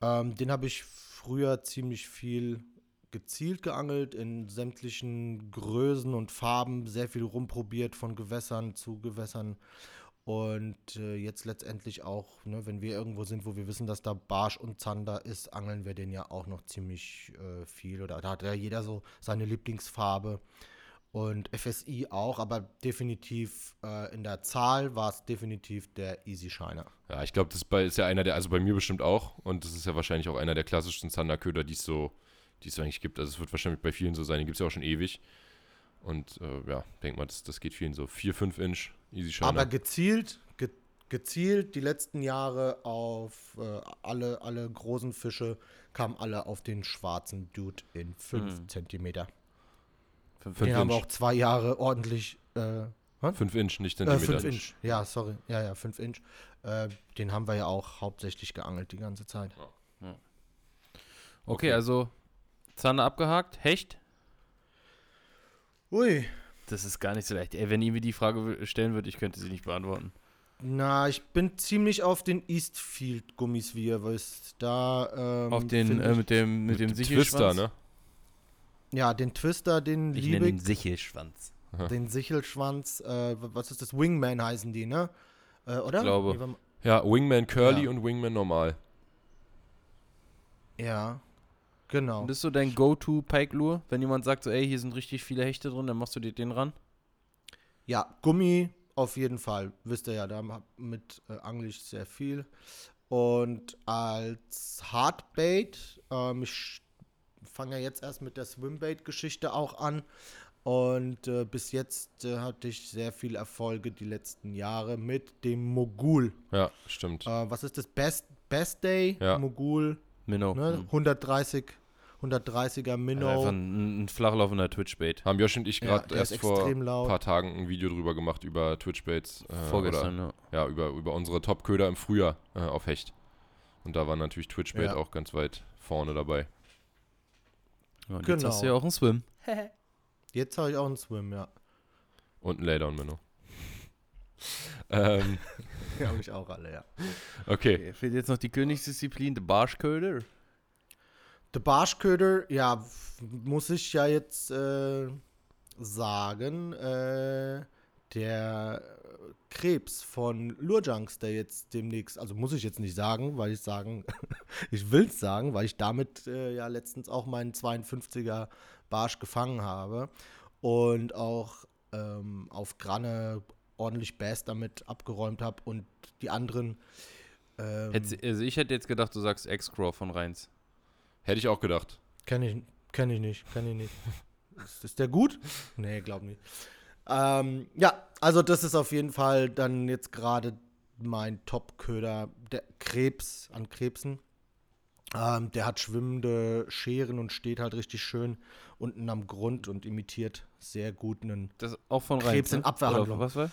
Ähm, den habe ich früher ziemlich viel gezielt geangelt, in sämtlichen Größen und Farben, sehr viel rumprobiert, von Gewässern zu Gewässern. Und äh, jetzt letztendlich auch, ne, wenn wir irgendwo sind, wo wir wissen, dass da Barsch und Zander ist, angeln wir den ja auch noch ziemlich äh, viel. Oder da hat ja jeder so seine Lieblingsfarbe. Und FSI auch, aber definitiv äh, in der Zahl war es definitiv der Easy Shiner. Ja, ich glaube, das ist ja einer der, also bei mir bestimmt auch, und das ist ja wahrscheinlich auch einer der klassischsten Zanderköder, die es so, die es eigentlich gibt. Also es wird wahrscheinlich bei vielen so sein, die gibt es ja auch schon ewig. Und äh, ja, denk mal, das, das geht vielen so. 4, 5 Inch, easy Shiner. Aber gezielt, ge gezielt die letzten Jahre auf äh, alle, alle großen Fische kamen alle auf den schwarzen Dude in 5 Mhm. Zentimeter. Fünf- Den Fünf haben wir Inch. auch zwei Jahre ordentlich. Äh, 5 Inch, nicht äh, Zentimeter. 5 Inch. Ja, sorry. Ja, ja, 5 Inch. Äh, den haben wir ja auch hauptsächlich geangelt die ganze Zeit. Okay, also Zander abgehakt, Hecht? Ui. Das ist gar nicht so leicht. Ey, wenn ihr mir die Frage stellen würdet, ich könnte sie nicht beantworten. Na, ich bin ziemlich auf den Eastfield-Gummis, wie ihr wisst. Da, ähm, Auf den, äh, mit dem, mit, dem Twister, Sichelschwanz. ne? Ja, den Twister, den Ich liebe nenne ich. ihn Sichelschwanz. Den Sichelschwanz, äh, was ist das? Wingman heißen die, ne? Äh, oder? Ich glaube. Ja, Wingman Curly Ja. und Wingman normal. Ja, genau. Und das ist so dein Go-To-Pike-Lure? Wenn jemand sagt so, ey, hier sind richtig viele Hechte drin, dann machst du dir den ran? Ja, Gummi auf jeden Fall. Wisst ihr ja, damit äh, angle ich sehr viel. Und als Hardbait, ähm, ich fange ja jetzt erst mit der Swimbait-Geschichte auch an. Und äh, bis jetzt äh, hatte ich sehr viel Erfolge die letzten Jahre mit dem Mogul. Ja, stimmt. Äh, was ist das? Best, Best Day? Ja. Mogul, Minnow. ne? Hm. 130, 130er Minnow. Einfach ein, ein flachlaufender Twitch-Bait. Haben Josh und ich Ja, gerade ist erst vor ein paar Tagen ein Video drüber gemacht über Twitch-Baits. Äh, Vorgestern, Oder, ja. ja, über, über unsere Top-Köder im Frühjahr äh, auf Hecht. Und da war natürlich Twitch-Bait Ja. auch ganz weit vorne dabei. ja und Jetzt Genau. hast du ja auch einen Swim. Jetzt habe ich auch einen Swim, ja. Und ein Laydown-Minnow. ähm, habe ich auch alle, ja. okay. Okay, fehlt jetzt noch die Königsdisziplin, der Barschköder. Der Barschköder, ja, muss ich ja jetzt äh, sagen, äh, der Krebs von Lurjunks, der jetzt demnächst, also muss ich jetzt nicht sagen, weil ich sagen, ich will es sagen, weil ich damit äh, ja letztens auch meinen 52er Barsch gefangen habe und auch ähm, auf Granne ordentlich Bass damit abgeräumt habe und die anderen ähm, Hätt's- Also ich hätte jetzt gedacht, du sagst X-Crow von Reins. Hätte ich auch gedacht. Kenne ich, kenn ich nicht, kenne ich nicht. ist, ist der gut? Nee, glaub nicht. Ähm, ja, also das ist auf jeden Fall dann jetzt gerade mein Top-Köder, der Krebs an Krebsen. Ähm, der hat schwimmende Scheren und steht halt richtig schön unten am Grund und imitiert sehr gut einen. Das ist auch von Reins. Krebs in ne? Abwehrhandlung. Oder was war?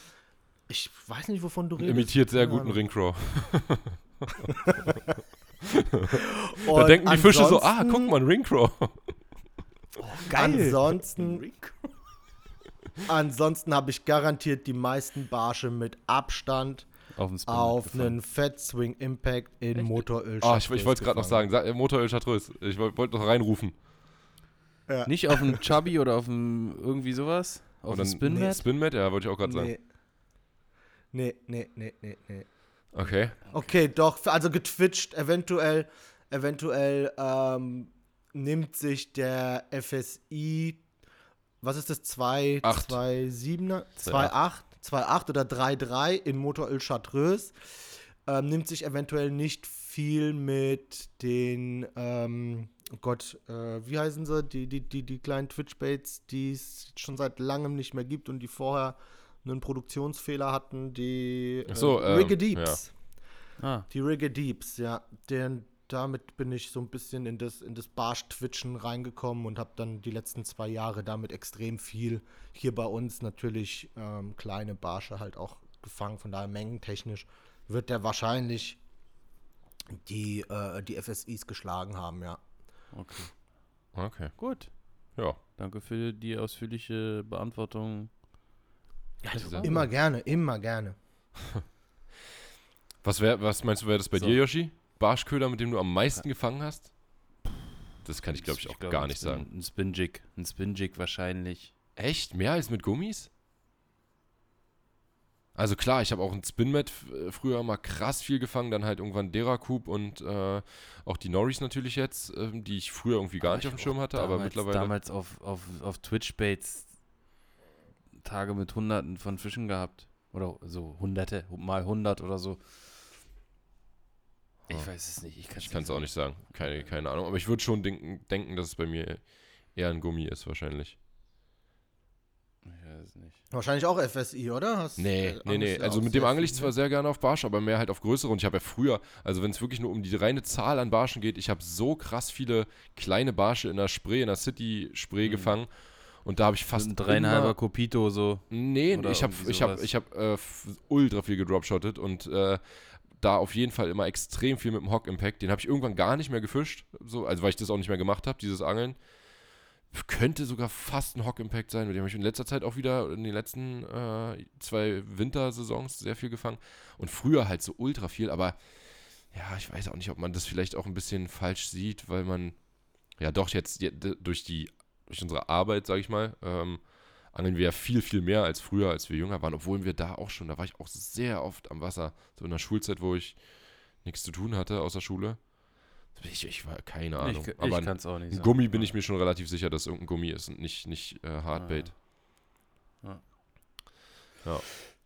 Ich weiß nicht, wovon du redest. Imitiert sehr guten Ahnung. Ringcraw. Da denken die Fische so, ah, ansonsten- guck mal, ein Ringcraw. Ansonsten, ansonsten habe ich garantiert die meisten Barsche mit Abstand Auf auf einen Fat Swing Impact in Motoröl. Ah, ich, ich wollte es gerade noch sagen. Sa- äh, Motoröl Chartreuse. Ich wollte wollt noch reinrufen. Nicht auf dem Chubby oder auf dem irgendwie sowas? Auf Und dem dann- Spinmat? Spinmat, ja, wollte ich auch gerade sagen. Nee. Nee, nee, nee, nee, nee. Okay. Okay, doch, also getwitcht, eventuell, eventuell ähm, nimmt sich der FSI, was ist das, 2, Acht. 2, 7er, 2, 2,8. 8, 2, 8 oder 3, 3 in Motoröl Chartreuse, ähm, nimmt sich eventuell nicht viel mit den, ähm, oh Gott, äh, wie heißen sie, die, die, die, die kleinen Twitch-Baits, die es schon seit langem nicht mehr gibt und die vorher einen Produktionsfehler hatten, die Ach so, äh, ähm, Rigadeeps. Ah, Die Rigger Deeps, ja. Den, damit bin ich so ein bisschen in das, in das Barsch-Twitchen reingekommen und habe dann die letzten zwei Jahre damit extrem viel hier bei uns natürlich ähm, kleine Barsche halt auch gefangen. Von daher mengentechnisch wird der wahrscheinlich die, äh, die FSIs geschlagen haben, ja. okay. Okay. Gut. Ja. Danke für die ausführliche Beantwortung. ja dieser- immer gerne, immer gerne. Was, wär, was meinst du, wäre das bei So. dir, Yoshi? Barschköder, mit dem du am meisten gefangen hast? Das kann ich, glaube ich, auch glaub, gar nicht Spin- sagen. Ein Spin-Jig. Ein Spin-Jig wahrscheinlich. Echt? Mehr als mit Gummis? Also klar, ich habe auch ein Spinmat äh, früher mal krass viel gefangen, dann halt irgendwann Deracoup und äh, auch die Norris natürlich jetzt, ähm, die ich früher irgendwie gar Aber nicht ich auf dem Schirm hatte, aber damals, mittlerweile. Damals auf, auf, auf Twitch-Baits Tage mit Hunderten von Fischen gehabt. Oder so Hunderte, mal hundert oder so. Ich weiß es nicht. Ich, kann es auch nicht sagen. Keine, keine Ahnung. Aber ich würde schon denken, denken, dass es bei mir eher ein Gummi ist, wahrscheinlich. Ich weiß es nicht. Wahrscheinlich auch FSI, oder? Hast, Nee, äh, nee, nee. Also mit dem angel ich viel, zwar ne? sehr gerne auf Barsch, aber mehr halt auf größere. Und ich habe ja früher, also wenn es wirklich nur um die reine Zahl an Barschen geht, ich habe so krass viele kleine Barsche in der Spree, in der City-Spree Mhm. gefangen. Und da habe ich fast ein dreieinhalber Copito so. Nee, ich habe ich hab, ich hab, äh, ultra viel gedropshottet und äh, da auf jeden Fall immer extrem viel mit dem Hock Impact. Den habe ich irgendwann gar nicht mehr gefischt, so, also weil ich das auch nicht mehr gemacht habe, dieses Angeln. Könnte sogar fast ein Hock Impact sein, mit dem habe ich in letzter Zeit auch wieder in den letzten äh, zwei Wintersaisons sehr viel gefangen. Und früher halt so ultra viel, aber ja, ich weiß auch nicht, ob man das vielleicht auch ein bisschen falsch sieht, weil man ja doch jetzt durch die durch unsere Arbeit, sage ich mal, ähm, angeln wir ja viel, viel mehr als früher, als wir jünger waren, obwohl wir da auch schon, da war ich auch sehr oft am Wasser, so in der Schulzeit, wo ich nichts zu tun hatte außer Schule. Ich, ich war keine Ahnung. ich aber ich ein, kann es auch nicht ein sagen. Gummi bin ich mir schon relativ sicher, dass es irgendein Gummi ist und nicht, nicht äh, Hardbait.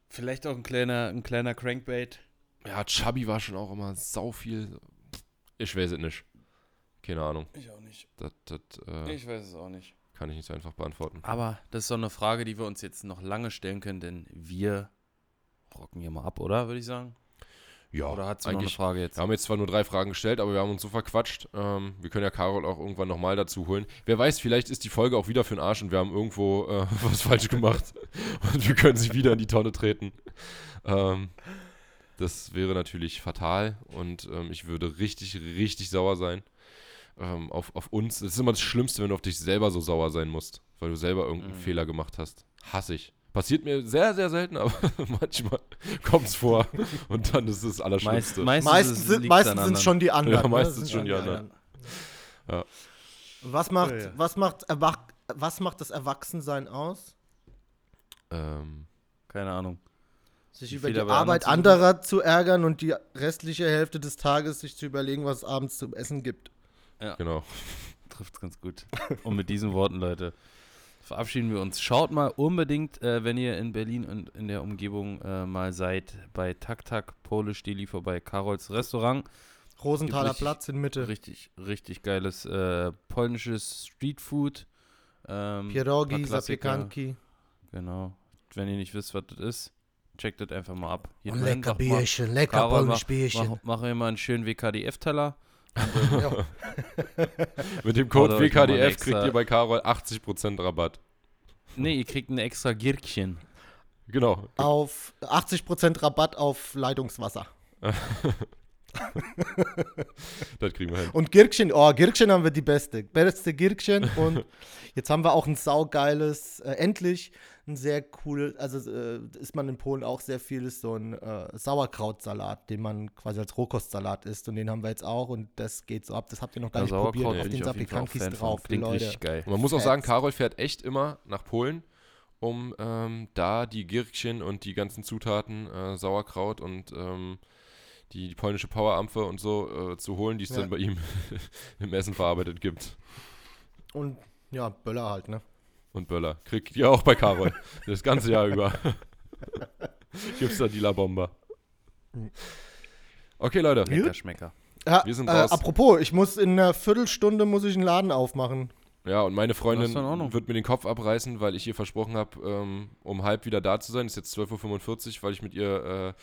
Vielleicht auch ein kleiner, ein kleiner Crankbait. Ja, Chubby war schon auch immer sau viel. Ich weiß es nicht. Keine Ahnung. Ich auch nicht. Das, das äh, Ich weiß es auch nicht. Kann ich nicht so einfach beantworten. Aber das ist so eine Frage, die wir uns jetzt noch lange stellen können, denn wir rocken hier mal ab, oder? Würde ich sagen. Ja, Oder hat sie noch eine eigentlich. Frage jetzt? Wir haben jetzt zwar nur drei Fragen gestellt, aber wir haben uns so verquatscht. Ähm, wir können ja Carol auch irgendwann nochmal dazu holen. Wer weiß, vielleicht ist die Folge auch wieder für den Arsch und wir haben irgendwo äh, was falsch gemacht. Und wir können sie wieder in die Tonne treten. Ähm, das wäre natürlich fatal und ähm, ich würde richtig, richtig sauer sein ähm, auf, auf uns. Das ist immer das Schlimmste, wenn du auf dich selber so sauer sein musst, weil du selber irgendeinen Mhm. Fehler gemacht hast. Hasse ich. Passiert mir sehr, sehr selten, aber manchmal kommt es vor und dann ist es das Allerschlimmste. Meist, meistens Meistens, meistens sind es schon die anderen. Ja, ne? meistens schon die anderen. Ja. Was macht, Ja, ja. was macht, Erwach was macht das Erwachsensein aus? ähm, Keine Ahnung. Sich Wie über die Arbeit anderer zu ärgern und die restliche Hälfte des Tages sich zu überlegen, was es abends zum Essen gibt. Genau. Trifft ganz gut. Und mit diesen Worten, Leute, verabschieden wir uns. Schaut mal unbedingt, äh, wenn ihr in Berlin und in der Umgebung äh, mal seid, bei Tak Tak Polish Deli vorbei, Karols Restaurant. Rosenthaler richtig- Platz in Mitte. Richtig, richtig geiles äh, polnisches Streetfood. Ähm, Pierogi. Zapiekanki. Genau. Wenn ihr nicht wisst, was das ist, checkt das einfach mal ab. Hier Und drin, lecker mal, Bierchen, lecker Karol, polnisch Mach, Bierchen. mach immer einen schönen WKDF-Teller. Ja. Mit dem Code Oder WKDF kriegt ihr bei Carol 80% Rabatt. Nee, ihr kriegt ein extra Gürkchen. Genau. Auf 80% Rabatt auf Leitungswasser. Das kriegen wir hin. Und Gürkchen, oh, Gürkchen haben wir die beste. Beste Gürkchen. Und jetzt haben wir auch ein saugeiles, äh, endlich ein sehr cool, also äh, isst man in Polen auch sehr viel, ist so ein äh, Sauerkrautsalat, den man quasi als Rohkostsalat isst. Und den haben wir jetzt auch und das geht so ab. Das habt ihr noch gar Ja, nicht probiert. Auf den Sapikankis drauf, Klingt Leute. richtig geil. Und man muss auch sagen. Carol fährt echt immer nach Polen, um ähm, da die Gürkchen und die ganzen Zutaten, äh, Sauerkraut und ähm, die, die polnische Powerampfe und so äh, zu holen, die es Ja. dann bei ihm im Essen verarbeitet gibt. Und ja, Böller halt, ne? Und Böller. Kriegt ihr auch bei Carol. das ganze Jahr über. Gibt's da die La Bomba. Okay, Leute. Lecker Schmecker. Ja, Wir sind äh, raus. apropos, ich muss in einer Viertelstunde muss ich einen Laden aufmachen. Ja, und meine Freundin wird mir den Kopf abreißen, weil ich ihr versprochen habe, ähm, um halb wieder da zu sein. Ist jetzt 12.45 Uhr, weil ich mit ihr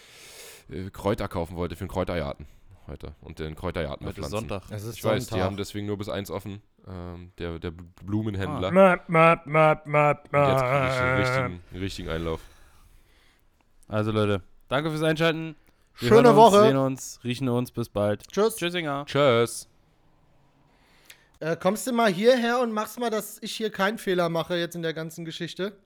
äh, äh, Kräuter kaufen wollte für den Kräuterjarten heute. Und den Kräuterjarten Heute ist. Sonntag. Es ist Ich weiß, die Sonntag. haben deswegen nur bis eins offen. Ähm, der, der Blumenhändler. Map, map, map, map, Und jetzt kriege ich einen map. richtigen, einen richtigen Einlauf. Also Leute, danke fürs Einschalten. Wir Schöne uns, Woche. sehen uns, riechen uns. Bis bald. Tschüss. Tschüssinger. Tschüss. Äh, kommst du mal hierher und machst mal, dass ich hier keinen Fehler mache jetzt in der ganzen Geschichte?